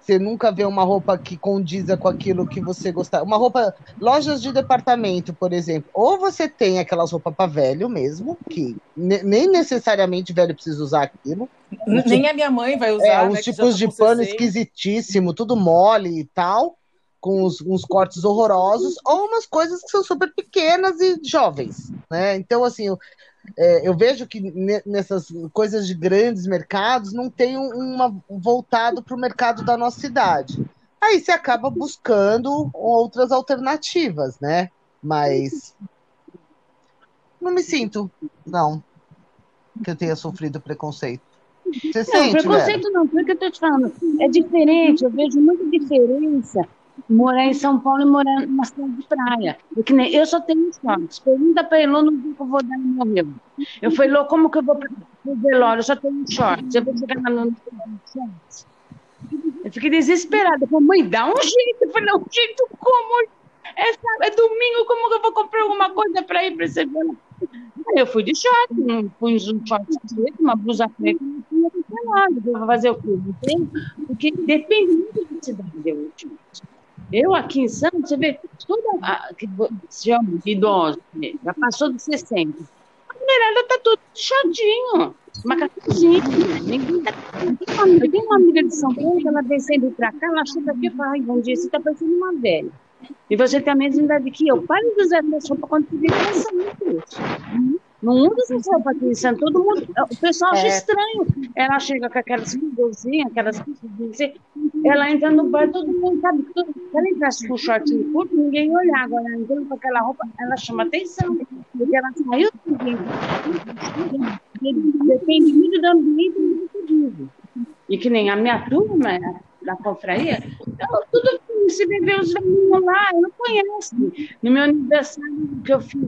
você nunca vê uma roupa que condiza com aquilo que você gostar. Uma roupa, lojas de departamento, por exemplo. Ou você tem aquelas roupas para velho mesmo, que nem necessariamente velho precisa usar aquilo. Nem tipo, a minha mãe vai usar. É, né, os tipos tá de pano esquisitíssimo, tudo mole e tal, com uns, uns, cortes horrorosos, ou umas coisas que são super pequenas e jovens, né? Então, assim, é, eu vejo que nessas coisas de grandes mercados não tem uma voltado para o mercado da nossa cidade. Aí você acaba buscando outras alternativas, né? Mas não me sinto, não, que eu tenha sofrido preconceito. Você não, sente, preconceito Vera? não, porque eu tô te falando, é diferente, eu vejo muita diferença morar em São Paulo e morar numa cidade de praia. Porque nem eu só tenho shorts. Pergunta para Elô no dia que eu vou dar no morreu. Eu falei, Elô, como que eu vou para o velório? Eu só tenho shorts. Eu vou chegar lá no shorts. Eu fiquei desesperada. Eu falei, mãe, dá um jeito. Eu falei, um jeito como? É, é domingo, como que eu vou comprar alguma coisa para ir para esse velório? Aí eu fui de short, pus um short preto, uma blusa preta, não tinha nada. Eu vou fazer o quê? Não? Porque depende muito da cidade, eu eu aqui em Santos, você vê, toda a, que chama idosa, né, já passou dos 60. A mulherada tá tudo chatinho, macaquinho. Ninguém tá... Tem uma amiga de São Paulo ela sempre pra cá, ela chega aqui e fala, ai, bom dia, você tá parecendo uma velha. E você tem a mesma idade que eu. Pare de usar essa roupa quando você vem pensando. Não usa essa roupa aqui em Santos. Todo mundo, o pessoal acha é. estranho. Ela chega com aquelas figurinhas, aquelas coisas ela entra no bar, todo mundo sabe. Todo, se ela entrasse com o shortinho curto, ninguém ia olhar. Agora, ela entrando com aquela roupa, ela chama atenção. Porque ela saiu do depende muito do ambiente que vive. E que nem a minha turma, da confraria, então, tudo se beber os velhinhos lá, eu não conheço. No meu aniversário que eu fiz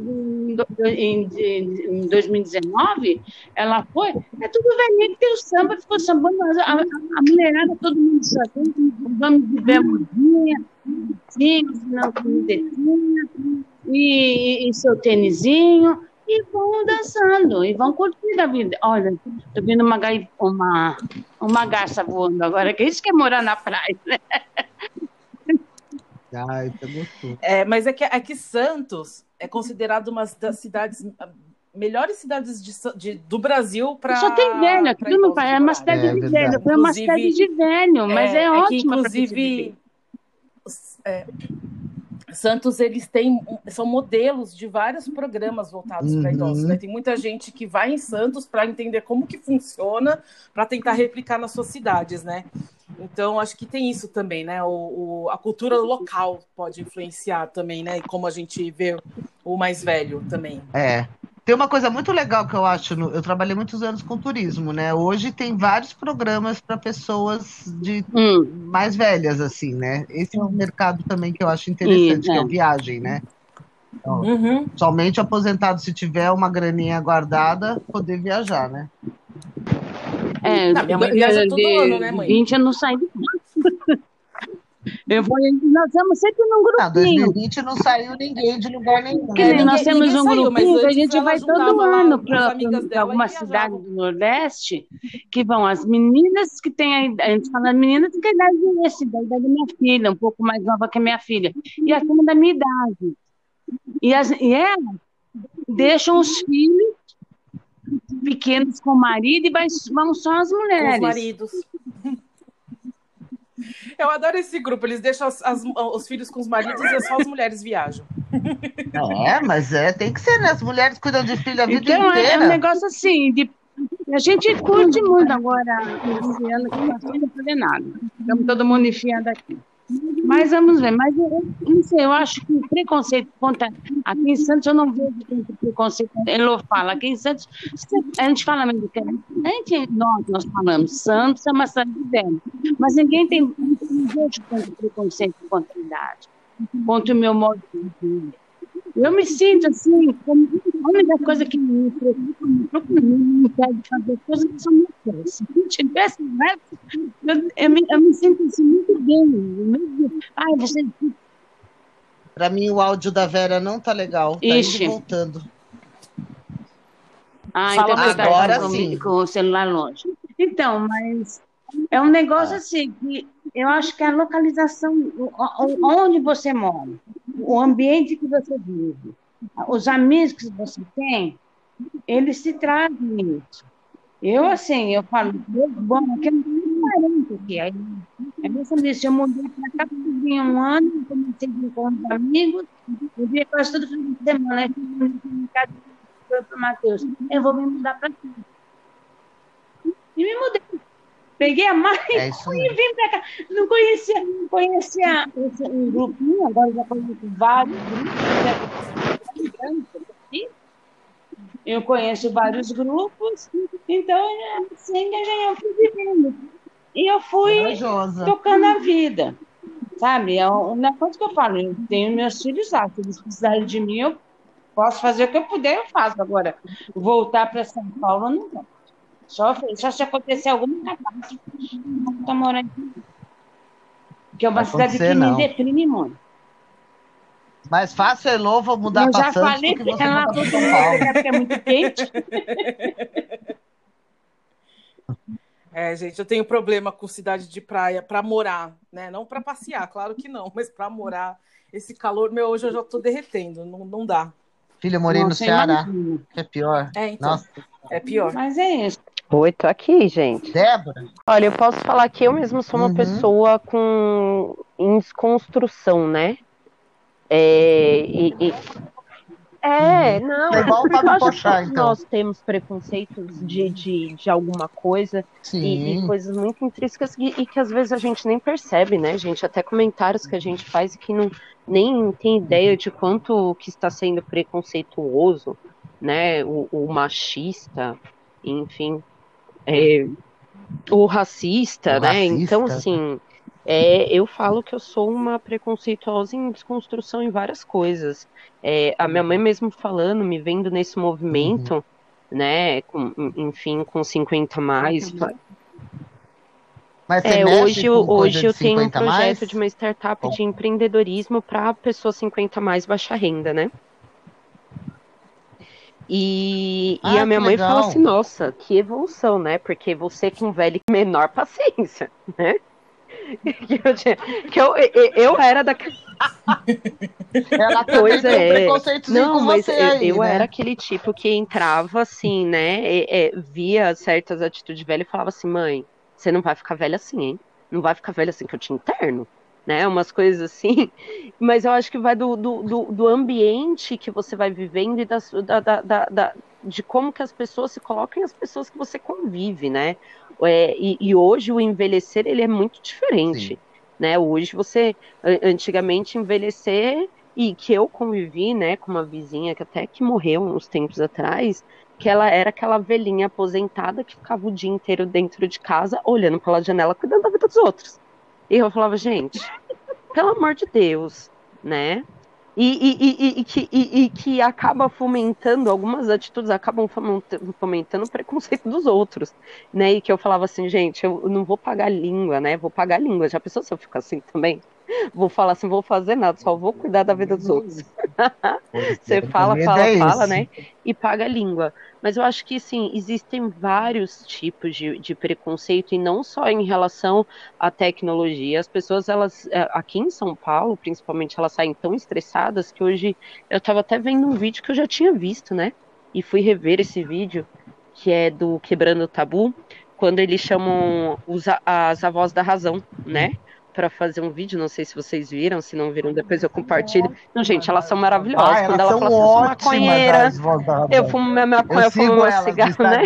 em, em, em 2019, ela foi, é tudo velhinho que tem o samba, ficou sambando, a, a, a mulherada, todo mundo sabendo, vamos de bermudinha, não camisetinha, e, e seu tênisinho, e vão dançando, e vão curtindo a vida. Olha, tô vendo uma, uma, uma garça voando agora, que isso que é morar na praia, né? Ai, tá gostoso. É, mas é que aqui Santos é considerado uma das cidades melhores cidades de, de, do Brasil para. Só tem velho, aqui não é uma cidade é, de velho, foi uma cidade de velho, mas é, é, é ótimo. Inclusive, é, Santos eles têm são modelos de vários programas voltados uhum. para idosos. Né? Tem muita gente que vai em Santos para entender como que funciona, para tentar replicar nas suas cidades, né? Então acho que tem isso também, né? O, o, a cultura local pode influenciar também, né? E como a gente vê o mais velho também. É, tem uma coisa muito legal que eu acho, no, eu trabalhei muitos anos com turismo, né? Hoje tem vários programas para pessoas de hum. mais velhas, assim, né? Esse é um mercado também que eu acho interessante, Sim, que é, é viagem, né? Então, uhum. Somente aposentado, se tiver uma graninha guardada, poder viajar, né? É, não, minha mãe viaja todo de, ano, né, mãe? 20 eu não saio de casa. Eu vou, nós estamos sempre num grupinho. Não, 2020 não saiu ninguém de lugar nenhum. Né? Ninguém, nós temos um saiu, grupinho que a gente vai todo ano para alguma cidade do Nordeste, que vão as meninas que têm a, a gente fala meninas que têm a idade desse, da idade da minha filha, um pouco mais nova que a minha filha, e a turma da minha idade. E, as, e elas deixam os filhos pequenos com o marido e vão só as mulheres. Com os maridos. Eu adoro esse grupo, eles deixam as, as, os filhos com os maridos e só as mulheres viajam. É, mas é, tem que ser, né? As mulheres cuidam de filho a vida então, inteira. É, é um negócio assim, de, a gente curte muito agora, esse ano que não fazer nada. Estamos todo mundo enfiando aqui. Mas vamos ver, mas eu, não sei, eu acho que o preconceito contra. Aqui em Santos eu não vejo tanto preconceito. Ele fala, aqui em Santos, a gente fala americano. A gente, nós, nós falamos, Santos é uma cidade de velho. Mas ninguém tem. Não vejo tanto preconceito contra a idade, contra o meu modo de viver. Eu me sinto assim, como a única coisa que me preocupa, me preocupa, me impede de fazer coisas que são muito boas. Se eu tivesse eu, eu, me, eu me sinto assim muito bem. Ai, você. Para mim, o áudio da Vera não tá legal. Tá Ixi. indo voltando. Ah, então tá agora tá sim. Com o celular longe. Então, mas é um negócio ah. assim que eu acho que a localização, onde você mora, o ambiente que você vive, os amigos que você tem, eles se trazem isso. Eu, assim, eu falo, bom, aqui não tem 40 aqui. Aí, aí você eu mudei para cá, vim um ano, comecei a encontrar amigos, eu via quase todo fim de semana, aí casa para o Matheus, eu vou me mudar para cá. E me mudei. Peguei a mãe é e vim para cá. Não conhecia, não conhecia esse, um grupinho, agora já conheço vários grupos. Eu conheço vários grupos, então assim que eu fui vivendo. E eu fui tocando a vida. Sabe? É uma coisa que eu falo, eu tenho meus filhos lá, se eles precisarem de mim, eu posso fazer o que eu puder, eu faço. Agora, voltar para São Paulo, não vou. Só, só se acontecer alguma catástrofe, não estou morando aqui. Porque é uma cidade que não. me deprime muito. Mais fácil, Elô, vou mudar para Santos falei que você ela Paulo. Porque é muito quente. É, gente, eu tenho problema com cidade de praia para morar, né? Não para passear, claro que não, mas para morar. Esse calor, meu, hoje eu já estou derretendo, não, não dá. Filho, eu morei no Ceará, que é pior. É, então. Nossa. É pior. Mas é isso. Oi, tô aqui, gente. Débora? Olha, eu posso falar que eu mesmo sou uma uhum. pessoa com em desconstrução, né? É, e, e... é não, é igual o Pochá, então. nós temos preconceitos de, de, de alguma coisa e, e, coisas muito intrínsecas e, e, que às vezes a gente nem percebe, né, gente? Até comentários que a gente faz que não nem tem ideia de quanto que está sendo preconceituoso, né? O, o machista, enfim, é, o racista, O né? racista. Então, assim, é, eu falo que eu sou uma preconceituosa em desconstrução em várias coisas. É, a minha mãe mesmo falando, me vendo nesse movimento, né? com- enfim, com 50 a mais. Mas você É, mexe hoje, com eu- coisa hoje de eu tenho um 50 a mais? projeto de uma startup de empreendedorismo para pessoas 50 a mais baixa renda, né? E, e Ah, a minha mãe fala legal. assim, nossa, que evolução, né? Porque você com velho com menor paciência, né? Que eu, tinha- que eu, eu, eu era da Ela um é. Não, com mas eu, aí, eu né? era aquele tipo que entrava assim, né? e- é, via certas atitudes velhas e falava assim, mãe, você não vai ficar velha assim, hein? Não vai ficar velha assim que eu te interno, né? Umas coisas assim. Mas eu acho que vai do, do, do, do ambiente que você vai vivendo e das- da, da, da, de como que as pessoas se colocam e as pessoas que você convive, né? É, e, e hoje o envelhecer ele é muito diferente, Sim. né? Hoje você, an- antigamente envelhecer e que eu convivi, né, com uma vizinha que até que morreu uns tempos atrás, que ela era aquela velhinha aposentada que ficava o dia inteiro dentro de casa, olhando pela janela, cuidando da vida dos outros. E eu falava, gente, pelo amor de Deus, né? E, e, e, que, e, que acaba fomentando, algumas atitudes acabam fomentando, fomentando o preconceito dos outros, né? E que eu falava assim, gente, eu não vou pagar língua, né? Vou pagar língua. Já pensou se eu ficar assim também? Vou falar assim, vou fazer nada, só vou cuidar da vida dos outros. Você fala, medo fala, é fala, né? E paga a língua. Mas eu acho que, sim, existem vários tipos de, de preconceito, e não só em relação à tecnologia. As pessoas, elas, eh, aqui em São Paulo, principalmente, elas saem tão estressadas que hoje eu estava até vendo um vídeo que eu já tinha visto, né? E fui rever esse vídeo, que é do Quebrando o Tabu, quando eles chamam os, as avós da razão, né? Pra fazer um vídeo, não sei se vocês viram, se não viram, depois eu compartilho. Não, gente, elas são maravilhosas. Ah, Quando ela fala assim, eu sou maconheira, eu fumo minha maconha, Eu eu fumo meu cigarro, né?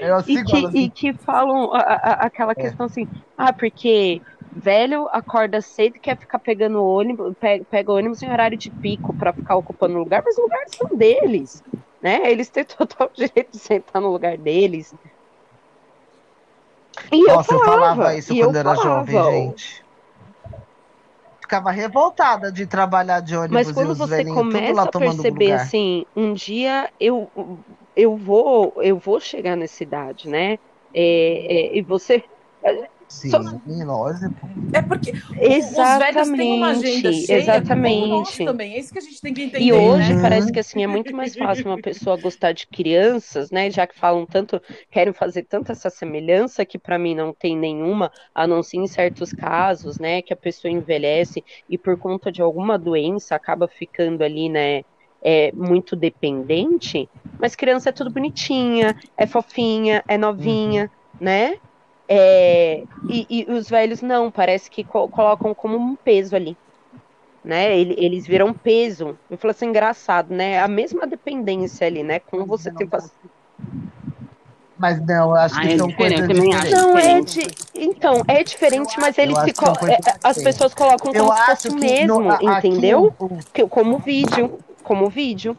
Eu E que, e que falam a- a- aquela questão assim, ah, porque velho acorda cedo e quer ficar pegando ônibus, pega, pega ônibus em horário de pico pra ficar ocupando lugar, mas os lugares são deles, né? Eles têm total direito de sentar no lugar deles. E Nossa, eu falava, falava isso quando eu era falava, jovem, gente. Ficava revoltada de trabalhar de ônibus Mas quando você começa lá a perceber lugar. assim, um dia eu, eu vou eu vou chegar nessa idade, né? É, é, e você Sim, só- lógico. É porque os velhos têm uma agenda exatamente, cheia, exatamente. também. É isso que a gente tem que entender, E hoje né? parece que assim é muito mais fácil uma pessoa gostar de crianças, né? Já que falam tanto, querem fazer tanto essa semelhança que para mim não tem nenhuma, a não ser em certos casos, né? Que a pessoa envelhece e por conta de alguma doença acaba ficando ali, né? É muito dependente, mas criança é tudo bonitinha, é fofinha, é novinha, né? É, e, e os velhos não, parece que co- colocam como um peso ali né? ele- Eles viram peso. Eu falo assim, engraçado, né? A mesma dependência ali, né? Como você tem paci- Mas não, eu acho Ah, que é são diferente, coisas eu diferentes. Não, é diferente. de... Então, é diferente, mas eles se co- As pessoas colocam Eu como se acho fosse mesmo, no- aqui entendeu? Que- Como vídeo. Como vídeo.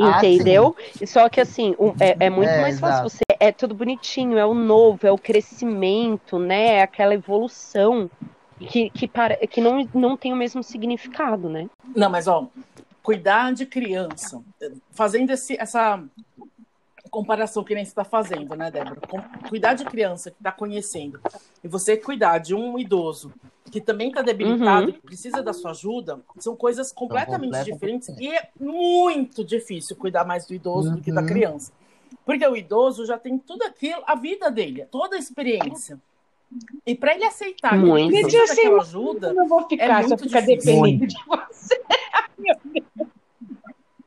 Ah, Entendeu? Só que assim, é, é muito É, mais fácil. exato. Você é tudo bonitinho, é o novo, é o crescimento, né? É aquela evolução que, que, para, que não, não tem o mesmo significado, né? Não, mas ó, cuidar de criança, fazendo esse, essa comparação que nem você está fazendo, né, Débora? Com- Cuidar de criança que está conhecendo e você cuidar de um idoso que também está debilitado Uhum. e que precisa da sua ajuda, são coisas completamente completamente diferentes e é muito difícil cuidar mais do idoso do que da Uhum. criança. Porque o idoso já tem tudo aquilo, a vida dele, toda a experiência. E para ele aceitar que Muito. ele precisa assim, daquela ajuda, Eu não vou ficar, eu muito ficar difícil. dependendo de você.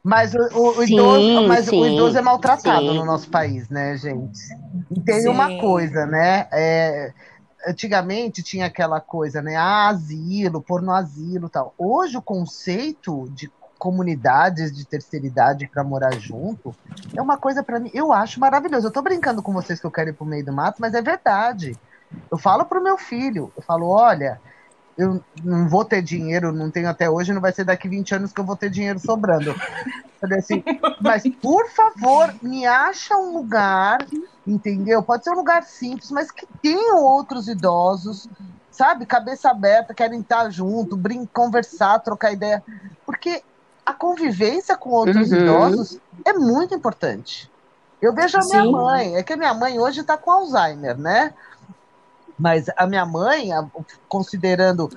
Mas o, o- o Sim, idoso, mas o sim, idoso é maltratado sim. no nosso país, né, gente? E tem Sim. uma coisa, né? é, antigamente tinha aquela coisa, né? Ah, asilo, pôr no asilo e tal. Hoje o conceito de comunidades de terceira idade para morar junto é uma coisa para mim, eu acho maravilhoso. Eu tô brincando com vocês que eu quero ir pro meio do mato, mas é verdade. Eu falo pro meu filho, eu falo, olha, eu não vou ter dinheiro, não tenho até hoje, não vai ser daqui 20 anos que eu vou ter dinheiro sobrando. Falei assim, mas por favor, me acha um lugar entendeu? Pode ser um lugar simples, mas que tenham outros idosos, sabe? Cabeça aberta, querem estar junto, brincar, conversar, trocar ideia. Porque a convivência com outros uhum. idosos é muito importante. Eu vejo a minha Sim. mãe, é que a minha mãe hoje está com Alzheimer, né? Mas a minha mãe, considerando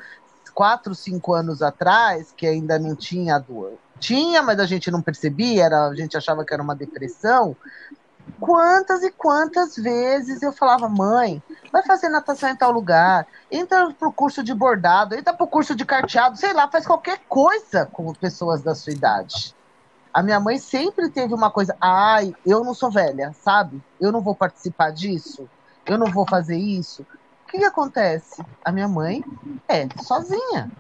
quatro, cinco anos atrás, que ainda não tinha dor, tinha, mas a gente não percebia, era, a gente achava que era uma depressão. Quantas e quantas vezes eu falava, mãe, vai fazer natação em tal lugar, entra pro curso de bordado, entra pro curso de carteado, sei lá, faz qualquer coisa com pessoas da sua idade. A minha mãe sempre teve uma coisa, ai, eu não sou velha, sabe? Eu não vou participar disso, eu não vou fazer isso. O que, que acontece? A minha mãe é sozinha.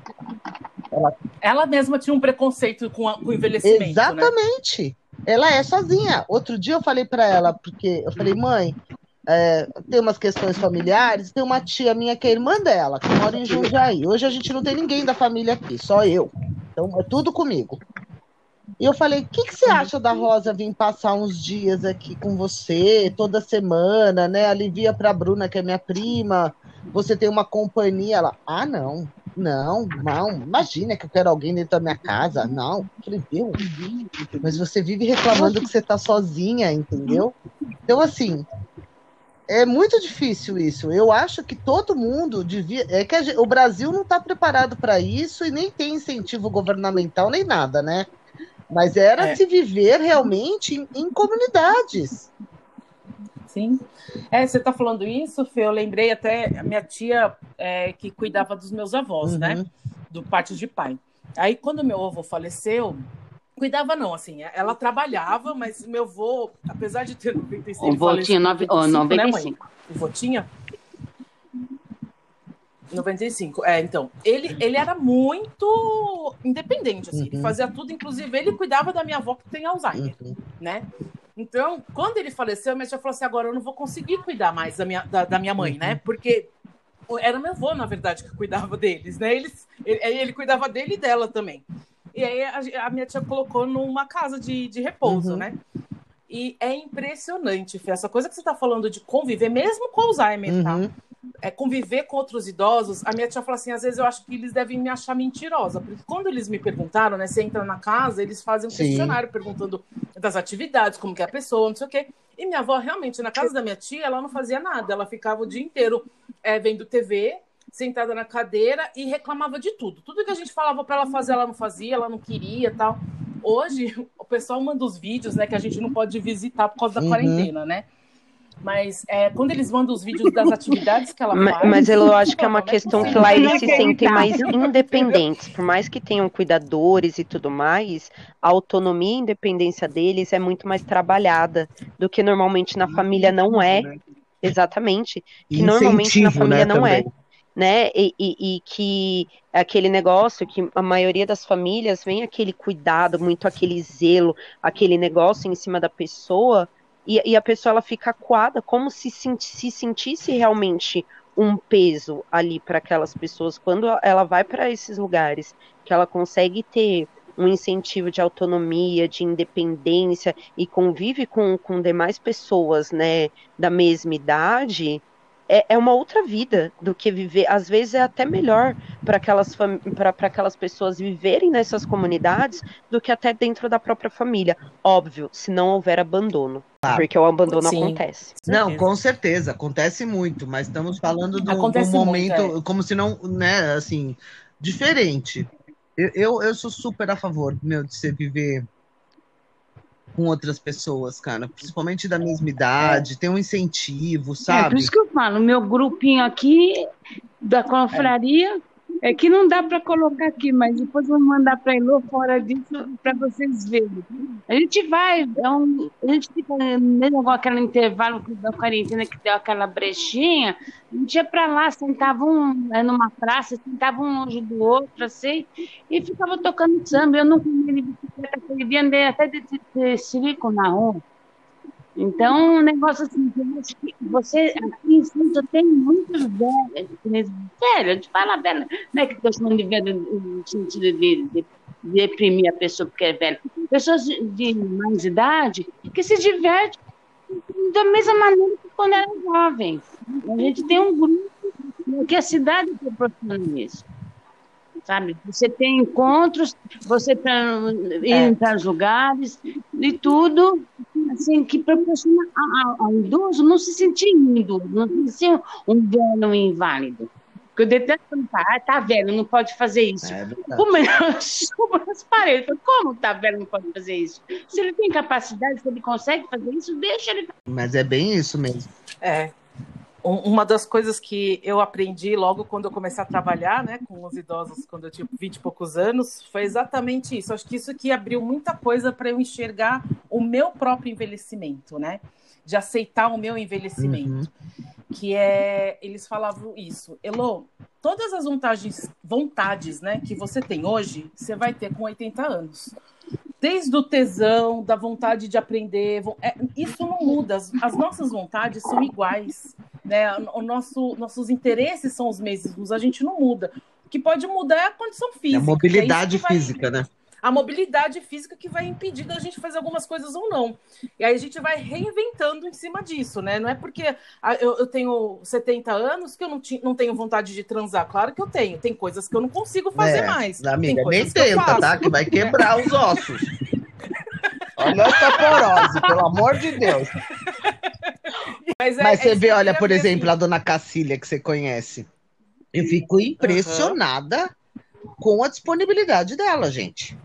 Ela, ela mesma tinha um preconceito com, a, com o envelhecimento. Né? Exatamente. Né? Ela é sozinha. Outro dia eu falei para ela, porque eu falei, mãe, é, tem umas questões familiares, tem uma tia minha que é irmã dela, que mora em Jundiaí. Hoje a gente não tem ninguém da família aqui, só eu. Então é tudo comigo. E eu falei, o que, que, você acha da Rosa vir passar uns dias aqui com você, toda semana, né? Alivia para a Bruna, que é minha prima. Você tem uma companhia. Ela, ah, não, não, não. Imagina que eu quero alguém dentro da minha casa. Não. Eu falei, viu? Mas você vive reclamando que você tá sozinha, entendeu? Então, assim, é muito difícil isso. Eu acho que todo mundo devia. É que gente... o Brasil não está preparado para isso e nem tem incentivo governamental nem nada, né? Mas era é. se viver realmente em, em, comunidades. Sim. É, você está falando isso, Fê, eu lembrei até a minha tia é, que cuidava dos meus avós, né? uhum. né? Do parte de pai. Aí, quando meu avô faleceu, cuidava não, assim, ela trabalhava, mas meu avô, apesar de ter 95... O avô tinha 95, 95. Né, o avô tinha? 95, é, então. Ele, ele era muito independente, assim. Uhum. Ele fazia tudo, inclusive ele cuidava da minha avó que tem Alzheimer, uhum. né? Então, quando ele faleceu, minha tia falou assim: agora eu não vou conseguir cuidar mais da minha, da, da minha mãe, né? uhum. né? Porque era meu avô, na verdade, que cuidava deles, né? Eles, ele, ele cuidava dele e dela também. E aí a, a minha tia colocou numa casa de, de repouso, uhum. né? E é impressionante, Fê, essa coisa que você está falando de conviver, mesmo com Alzheimer, tá? É, conviver com outros idosos, a minha tia fala assim, às vezes eu acho que eles devem me achar mentirosa, porque quando eles me perguntaram, né, você entra na casa, eles fazem um Sim. questionário perguntando das atividades, como que é a pessoa, não sei o quê. E minha avó, realmente, na casa da minha tia, ela não fazia nada, ela ficava o dia inteiro é, vendo TV, sentada na cadeira e reclamava de tudo. Tudo que a gente falava para ela fazer, ela não fazia, ela não queria tal. Hoje, o pessoal manda os vídeos, né, que a gente não pode visitar por causa da uhum. quarentena, né? Mas é, quando eles mandam os vídeos das atividades que ela faz. Mas eu acho que é uma questão que lá eles se sentem mais independentes. Por mais que tenham cuidadores e tudo mais, a autonomia e independência deles é muito mais trabalhada do que normalmente na família não é. Exatamente. Que normalmente na família né, não é. Né? E, e, e, que aquele negócio que a maioria das famílias vem aquele cuidado, muito aquele zelo, aquele negócio em cima da pessoa e, e a pessoa ela fica acuada, como se, se sentisse realmente um peso ali para aquelas pessoas quando ela vai para esses lugares, que ela consegue ter um incentivo de autonomia, de independência e convive com, com demais pessoas, né, da mesma idade, é, é uma outra vida do que viver. Às vezes é até melhor para aquelas, para aquelas pessoas viverem nessas comunidades do que até dentro da própria família. Óbvio, se não houver abandono. Ah, porque o abandono sim. acontece. Não, com certeza, acontece muito, mas estamos falando do, do momento muito, é. como se não, né, assim, diferente. Eu, eu, eu, sou super a favor, meu, de você viver com outras pessoas, cara, principalmente da mesma idade, tem um incentivo, sabe? É, por isso que eu falo, meu grupinho aqui da confraria é que não dá para colocar aqui, mas depois vou mandar para Elô fora disso para vocês verem. A gente vai, é um, a gente fica mesmo aquele intervalo da quarentena que deu aquela brechinha, a gente ia para lá, sentava um é, numa praça, sentava um longe do outro, assim, e ficava tocando samba. Eu não de bicicleta aquele dia, até de, de, de na rua. Então, um negócio assim, você aqui em Santo tem muitos velhos, velho, de fala velho, não é que estou chamando de velho no sentido de, de, de, deprimir a pessoa porque é velho. Pessoas de mais idade que se divertem da mesma maneira que quando era jovem. A gente tem um grupo que a cidade proporciona isso. Sabe? Você tem encontros, você indo para os lugares e tudo assim, que proporciona ao, ao idoso não se sentir indo, não se sentir um velho inválido. Porque eu detesto tá, ah, tá velho, não pode fazer isso. É como eu subo as paredes, como tá velho, não pode fazer isso? Se ele tem capacidade, se ele consegue fazer isso, deixa ele. Mas é bem isso mesmo. É. Uma das coisas que eu aprendi logo quando eu comecei a trabalhar né, com os idosos, quando eu tinha 20 e poucos anos, foi exatamente isso. Acho que isso que abriu muita coisa para eu enxergar o meu próprio envelhecimento, né? De aceitar o meu envelhecimento. Uhum. Que é, eles falavam isso, Elo, todas as vontades, vontades né, que você tem hoje, você vai ter com 80 anos desde o tesão, da vontade de aprender. É, isso não muda, as, as, nossas vontades são iguais. Né? O nosso, nossos interesses são os mesmos, a gente não muda. O que pode mudar é a condição física. É a mobilidade é física, né? A mobilidade física que vai impedir da gente fazer algumas coisas ou não. E aí a gente vai reinventando em cima disso, né? Não é porque eu, eu tenho 70 anos que eu não, não tenho vontade de transar. Claro que eu tenho. Tem coisas que eu não consigo fazer é, mais. Amiga, nem tenta, tá? Que vai quebrar os ossos. Olha a osteoporose, pelo amor de Deus. Mas, é, Mas você é vê, olha, por exemplo, assim. a dona Cacília, que você conhece. Eu fico impressionada uhum. com a disponibilidade dela, gente.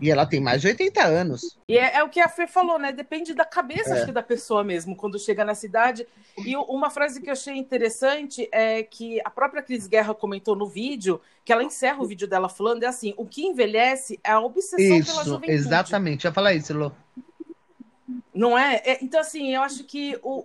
E ela tem mais de 80 anos. E é, é o que a Fê falou, né? Depende da cabeça, é. acho que, da pessoa mesmo, quando chega na cidade. E uma frase que eu achei interessante é que a própria Cris Guerra comentou no vídeo, que ela encerra o vídeo dela falando, é assim, o que envelhece é a obsessão isso, pela juventude. Exatamente, eu ia falar isso, Lô. Não é? é? Então, assim, eu acho que o,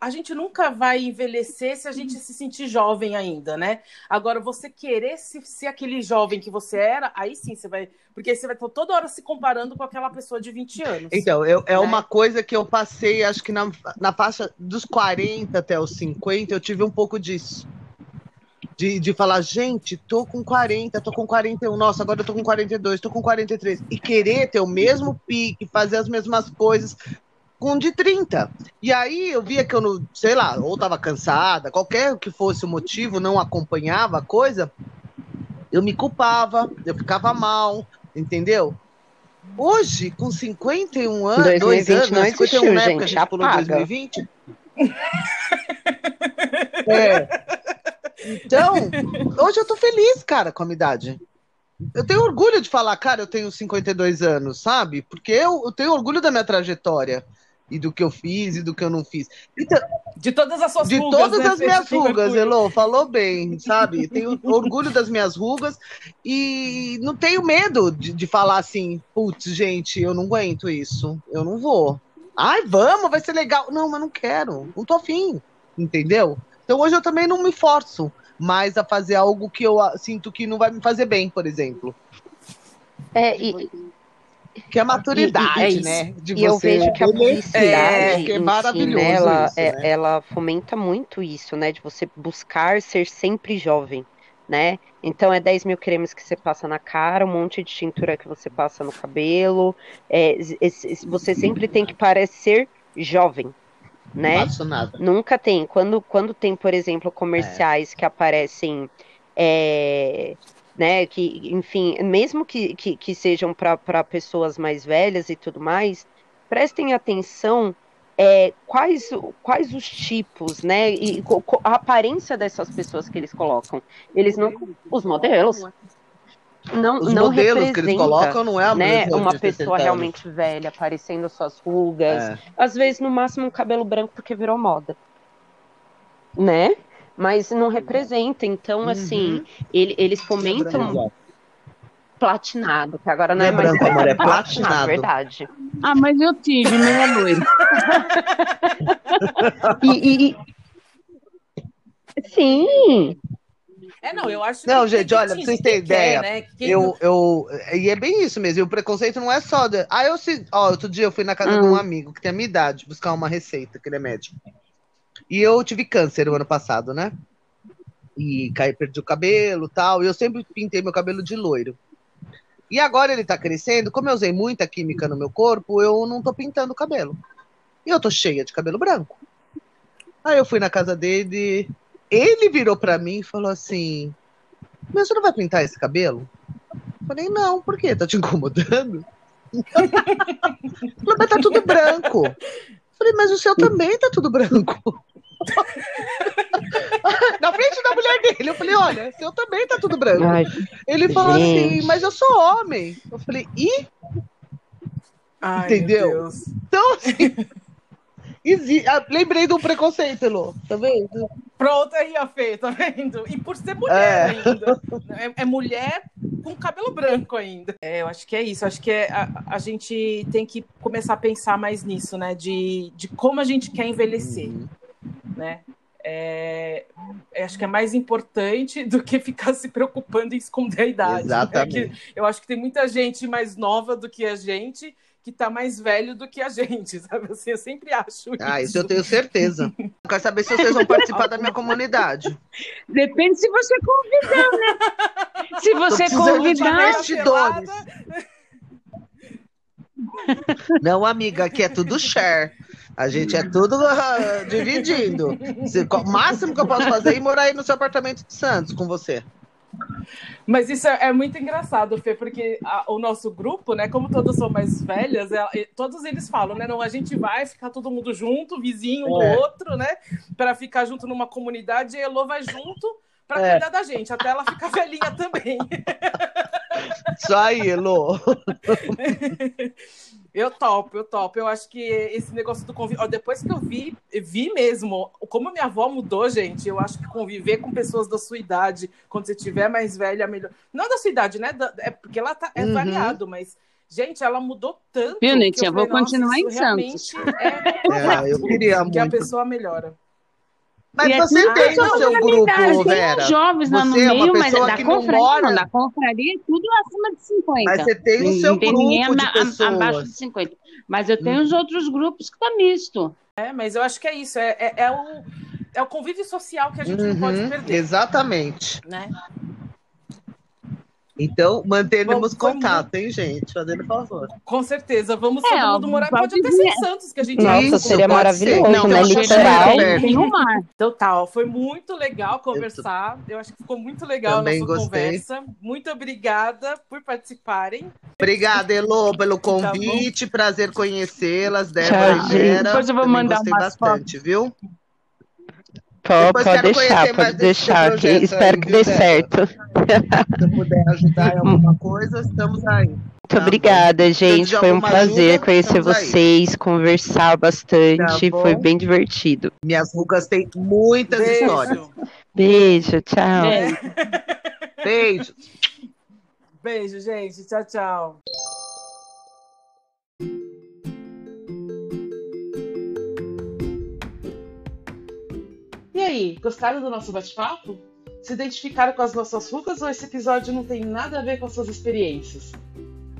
a gente nunca vai envelhecer se a gente se sentir jovem ainda, né? Agora, você querer se, ser aquele jovem que você era, aí sim você vai. Porque você vai estar toda hora se comparando com aquela pessoa de 20 anos. Então, eu, é né? uma coisa que eu passei, acho que na, na faixa dos 40 até os 50, eu tive um pouco disso. De, de falar, gente, tô com 40, tô com 41, nossa, agora eu tô com 42, tô com 43. E querer ter o mesmo pique, fazer as mesmas coisas, com de 30. E aí eu via que eu não, sei lá, ou estava cansada, qualquer que fosse o motivo, não acompanhava a coisa, eu me culpava, eu ficava mal, entendeu? Hoje, com 51 anos, 2020 dois anos, não 51 existiu, né, gente, a gente pulou 2020. é. Então, hoje eu tô feliz, cara, com a minha idade. Eu tenho orgulho de falar, cara, eu tenho 52 anos, sabe? Porque eu, eu tenho orgulho da minha trajetória e do que eu fiz e do que eu não fiz. Então, de todas as suas de rugas. De todas né? as minhas rugas, Elô, falou bem, sabe? Tenho orgulho das minhas rugas e não tenho medo de, de falar assim, putz, gente, eu não aguento isso, eu não vou. Ai, vamos, vai ser legal. Não, mas não quero, não tô afim, entendeu? Então hoje eu também não me forço mais a fazer algo que eu sinto que não vai me fazer bem, por exemplo. É, e, que é a maturidade, e, e é né? De e eu vejo que a publicidade é, que é maravilhoso si, né, ela, isso, é, né? ela fomenta muito isso, né? De você buscar ser sempre jovem, né? Então é 10 mil cremes que você passa na cara, um monte de tintura que você passa no cabelo. É, você sempre tem que parecer jovem, né? Nunca tem. Quando, quando tem, por exemplo, comerciais é. que aparecem é, né? Que, enfim, mesmo que, que, que sejam para pessoas mais velhas e tudo mais, prestem atenção é, quais, quais os tipos, né? E a aparência dessas pessoas que eles colocam. Eles não. Os modelos. Não, os não modelos que eles colocam não é a né, uma pessoa realmente velha, aparecendo suas rugas. É. Às vezes, no máximo, um cabelo branco porque virou moda. Né? mas não representa. Então, uhum. assim, ele, eles fomentam platinado, que agora não, é, é branco, amor, é platinado. verdade. Ah, mas eu tive, não é loiro. e, e, Sim. É, não, eu acho Não, gente, olha, pra vocês terem ideia, quer, né? eu, eu, e é bem isso mesmo, e o preconceito não é só. De, ah, eu se. Ó, outro dia eu fui na casa hum. de um hum. amigo que tem a minha idade, buscar uma receita, que ele é médico. E eu tive câncer o ano passado, né? E caí, perdi o cabelo tal. E eu sempre pintei meu cabelo de loiro. E agora ele tá crescendo, como eu usei muita química no meu corpo, eu não tô pintando o cabelo. E eu tô cheia de cabelo branco. Aí eu fui na casa dele, ele virou pra mim e falou assim: Mas você não vai pintar esse cabelo? Eu falei, não, por quê? Tá te incomodando? falei, mas tá tudo branco. Eu falei, mas o seu também tá tudo branco. Na frente da mulher dele, eu falei, olha, seu também tá tudo branco. Ai, Ele falou gente. assim, mas eu sou homem. Eu falei, e? Ai, Entendeu? meu Deus. Então, assim. Ah, lembrei do preconceito, Elô. Tá vendo? Pronto aí, ó, Fê, tá vendo? E por ser mulher É. ainda. É, é mulher com cabelo branco ainda. É, eu acho que é isso. Acho que é, a, a gente tem que começar a pensar mais nisso, né? De, de como a gente quer envelhecer, Uhum. né? É, acho que é mais importante do que ficar se preocupando em esconder a idade. né? Exatamente. Eu acho que tem muita gente mais nova do que a gente que tá mais velho do que a gente, sabe? Assim, eu sempre acho Ah, isso eu tenho certeza. Eu quero saber se vocês vão participar da minha comunidade. Depende se você convidar, né? Se você convidar, bastidores. Não, amiga, aqui é tudo share. A gente é tudo ah, dividindo. O máximo que eu posso fazer é ir morar aí no seu apartamento de Santos com você. Mas isso é, é muito engraçado, Fê, porque a- o nosso grupo, né, como todas são mais velhas, é- todos eles falam, né, não, a gente vai ficar todo mundo junto, vizinho um É. do outro, né, para ficar junto numa comunidade, e a Elô vai junto para É. cuidar da gente, até ela ficar velhinha também. Isso aí, Elô. Eu topo, eu topo. Eu acho que esse negócio do convívio. Depois que eu vi, vi mesmo como minha avó mudou, gente. Eu acho que conviver com pessoas da sua idade, quando você tiver mais velha, melhor. Não da sua idade, né? Da- É porque ela tá, é Uhum. variado, mas. Gente, ela mudou tanto. Viu, que Netinha? eu Vou falei, continuar "Nossa, em Santos." É, É, eu queria que a muito. pessoa melhora. Mas E é você tem no seu grupo, Vera. jovens lá no Você é uma meio, mas pessoa da que não confraria, mora- não, da confraria é tudo acima de 50. Mas você tem o seu Não tem ninguém grupo de ama- abaixo de pessoas. Hum. 50. Mas eu tenho os outros grupos que tá misto. É, mas eu acho que é isso. É, é, é o, é o convívio social que a gente não pode Uhum, perder. exatamente. Né? Então, manteremos Bom, foi contato, hein, gente? Fazendo favor. Com certeza. Vamos É, todo mundo morar. pode até ser em Santos, que a gente Nossa, Isso, seria maravilhoso, ser. Não, né? Litoral. super Tem o mar. Então tá, ó, foi muito legal conversar. Eu acho que ficou muito legal Também a nossa gostei. conversa. Muito obrigada por participarem. Obrigada, Elô, pelo Tá convite. Prazer conhecê-las, Débora Tchau, e Vera. Depois eu vou Também mandar gostei umas bastante, viu? Pode, Depois pode deixar, pode deixar. que espero aí, que dê certo. Se eu puder ajudar em alguma coisa, estamos aí. Muito Tá obrigada, gente. de Foi um prazer ajuda, conhecer estamos aí. vocês, conversar bastante. Tá bom. Foi bem divertido. Minhas rugas têm muitas histórias. Beijo. Beijo, tchau. É. Beijo. Beijo, gente. Tchau, tchau. Aí, gostaram do nosso bate-papo? Se identificaram com as nossas rugas ou esse episódio não tem nada a ver com as suas experiências?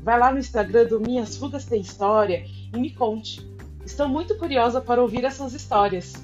Vai lá no Instagram do Minhas Rugas Tem História e me conte. Estou muito curiosa para ouvir essas histórias.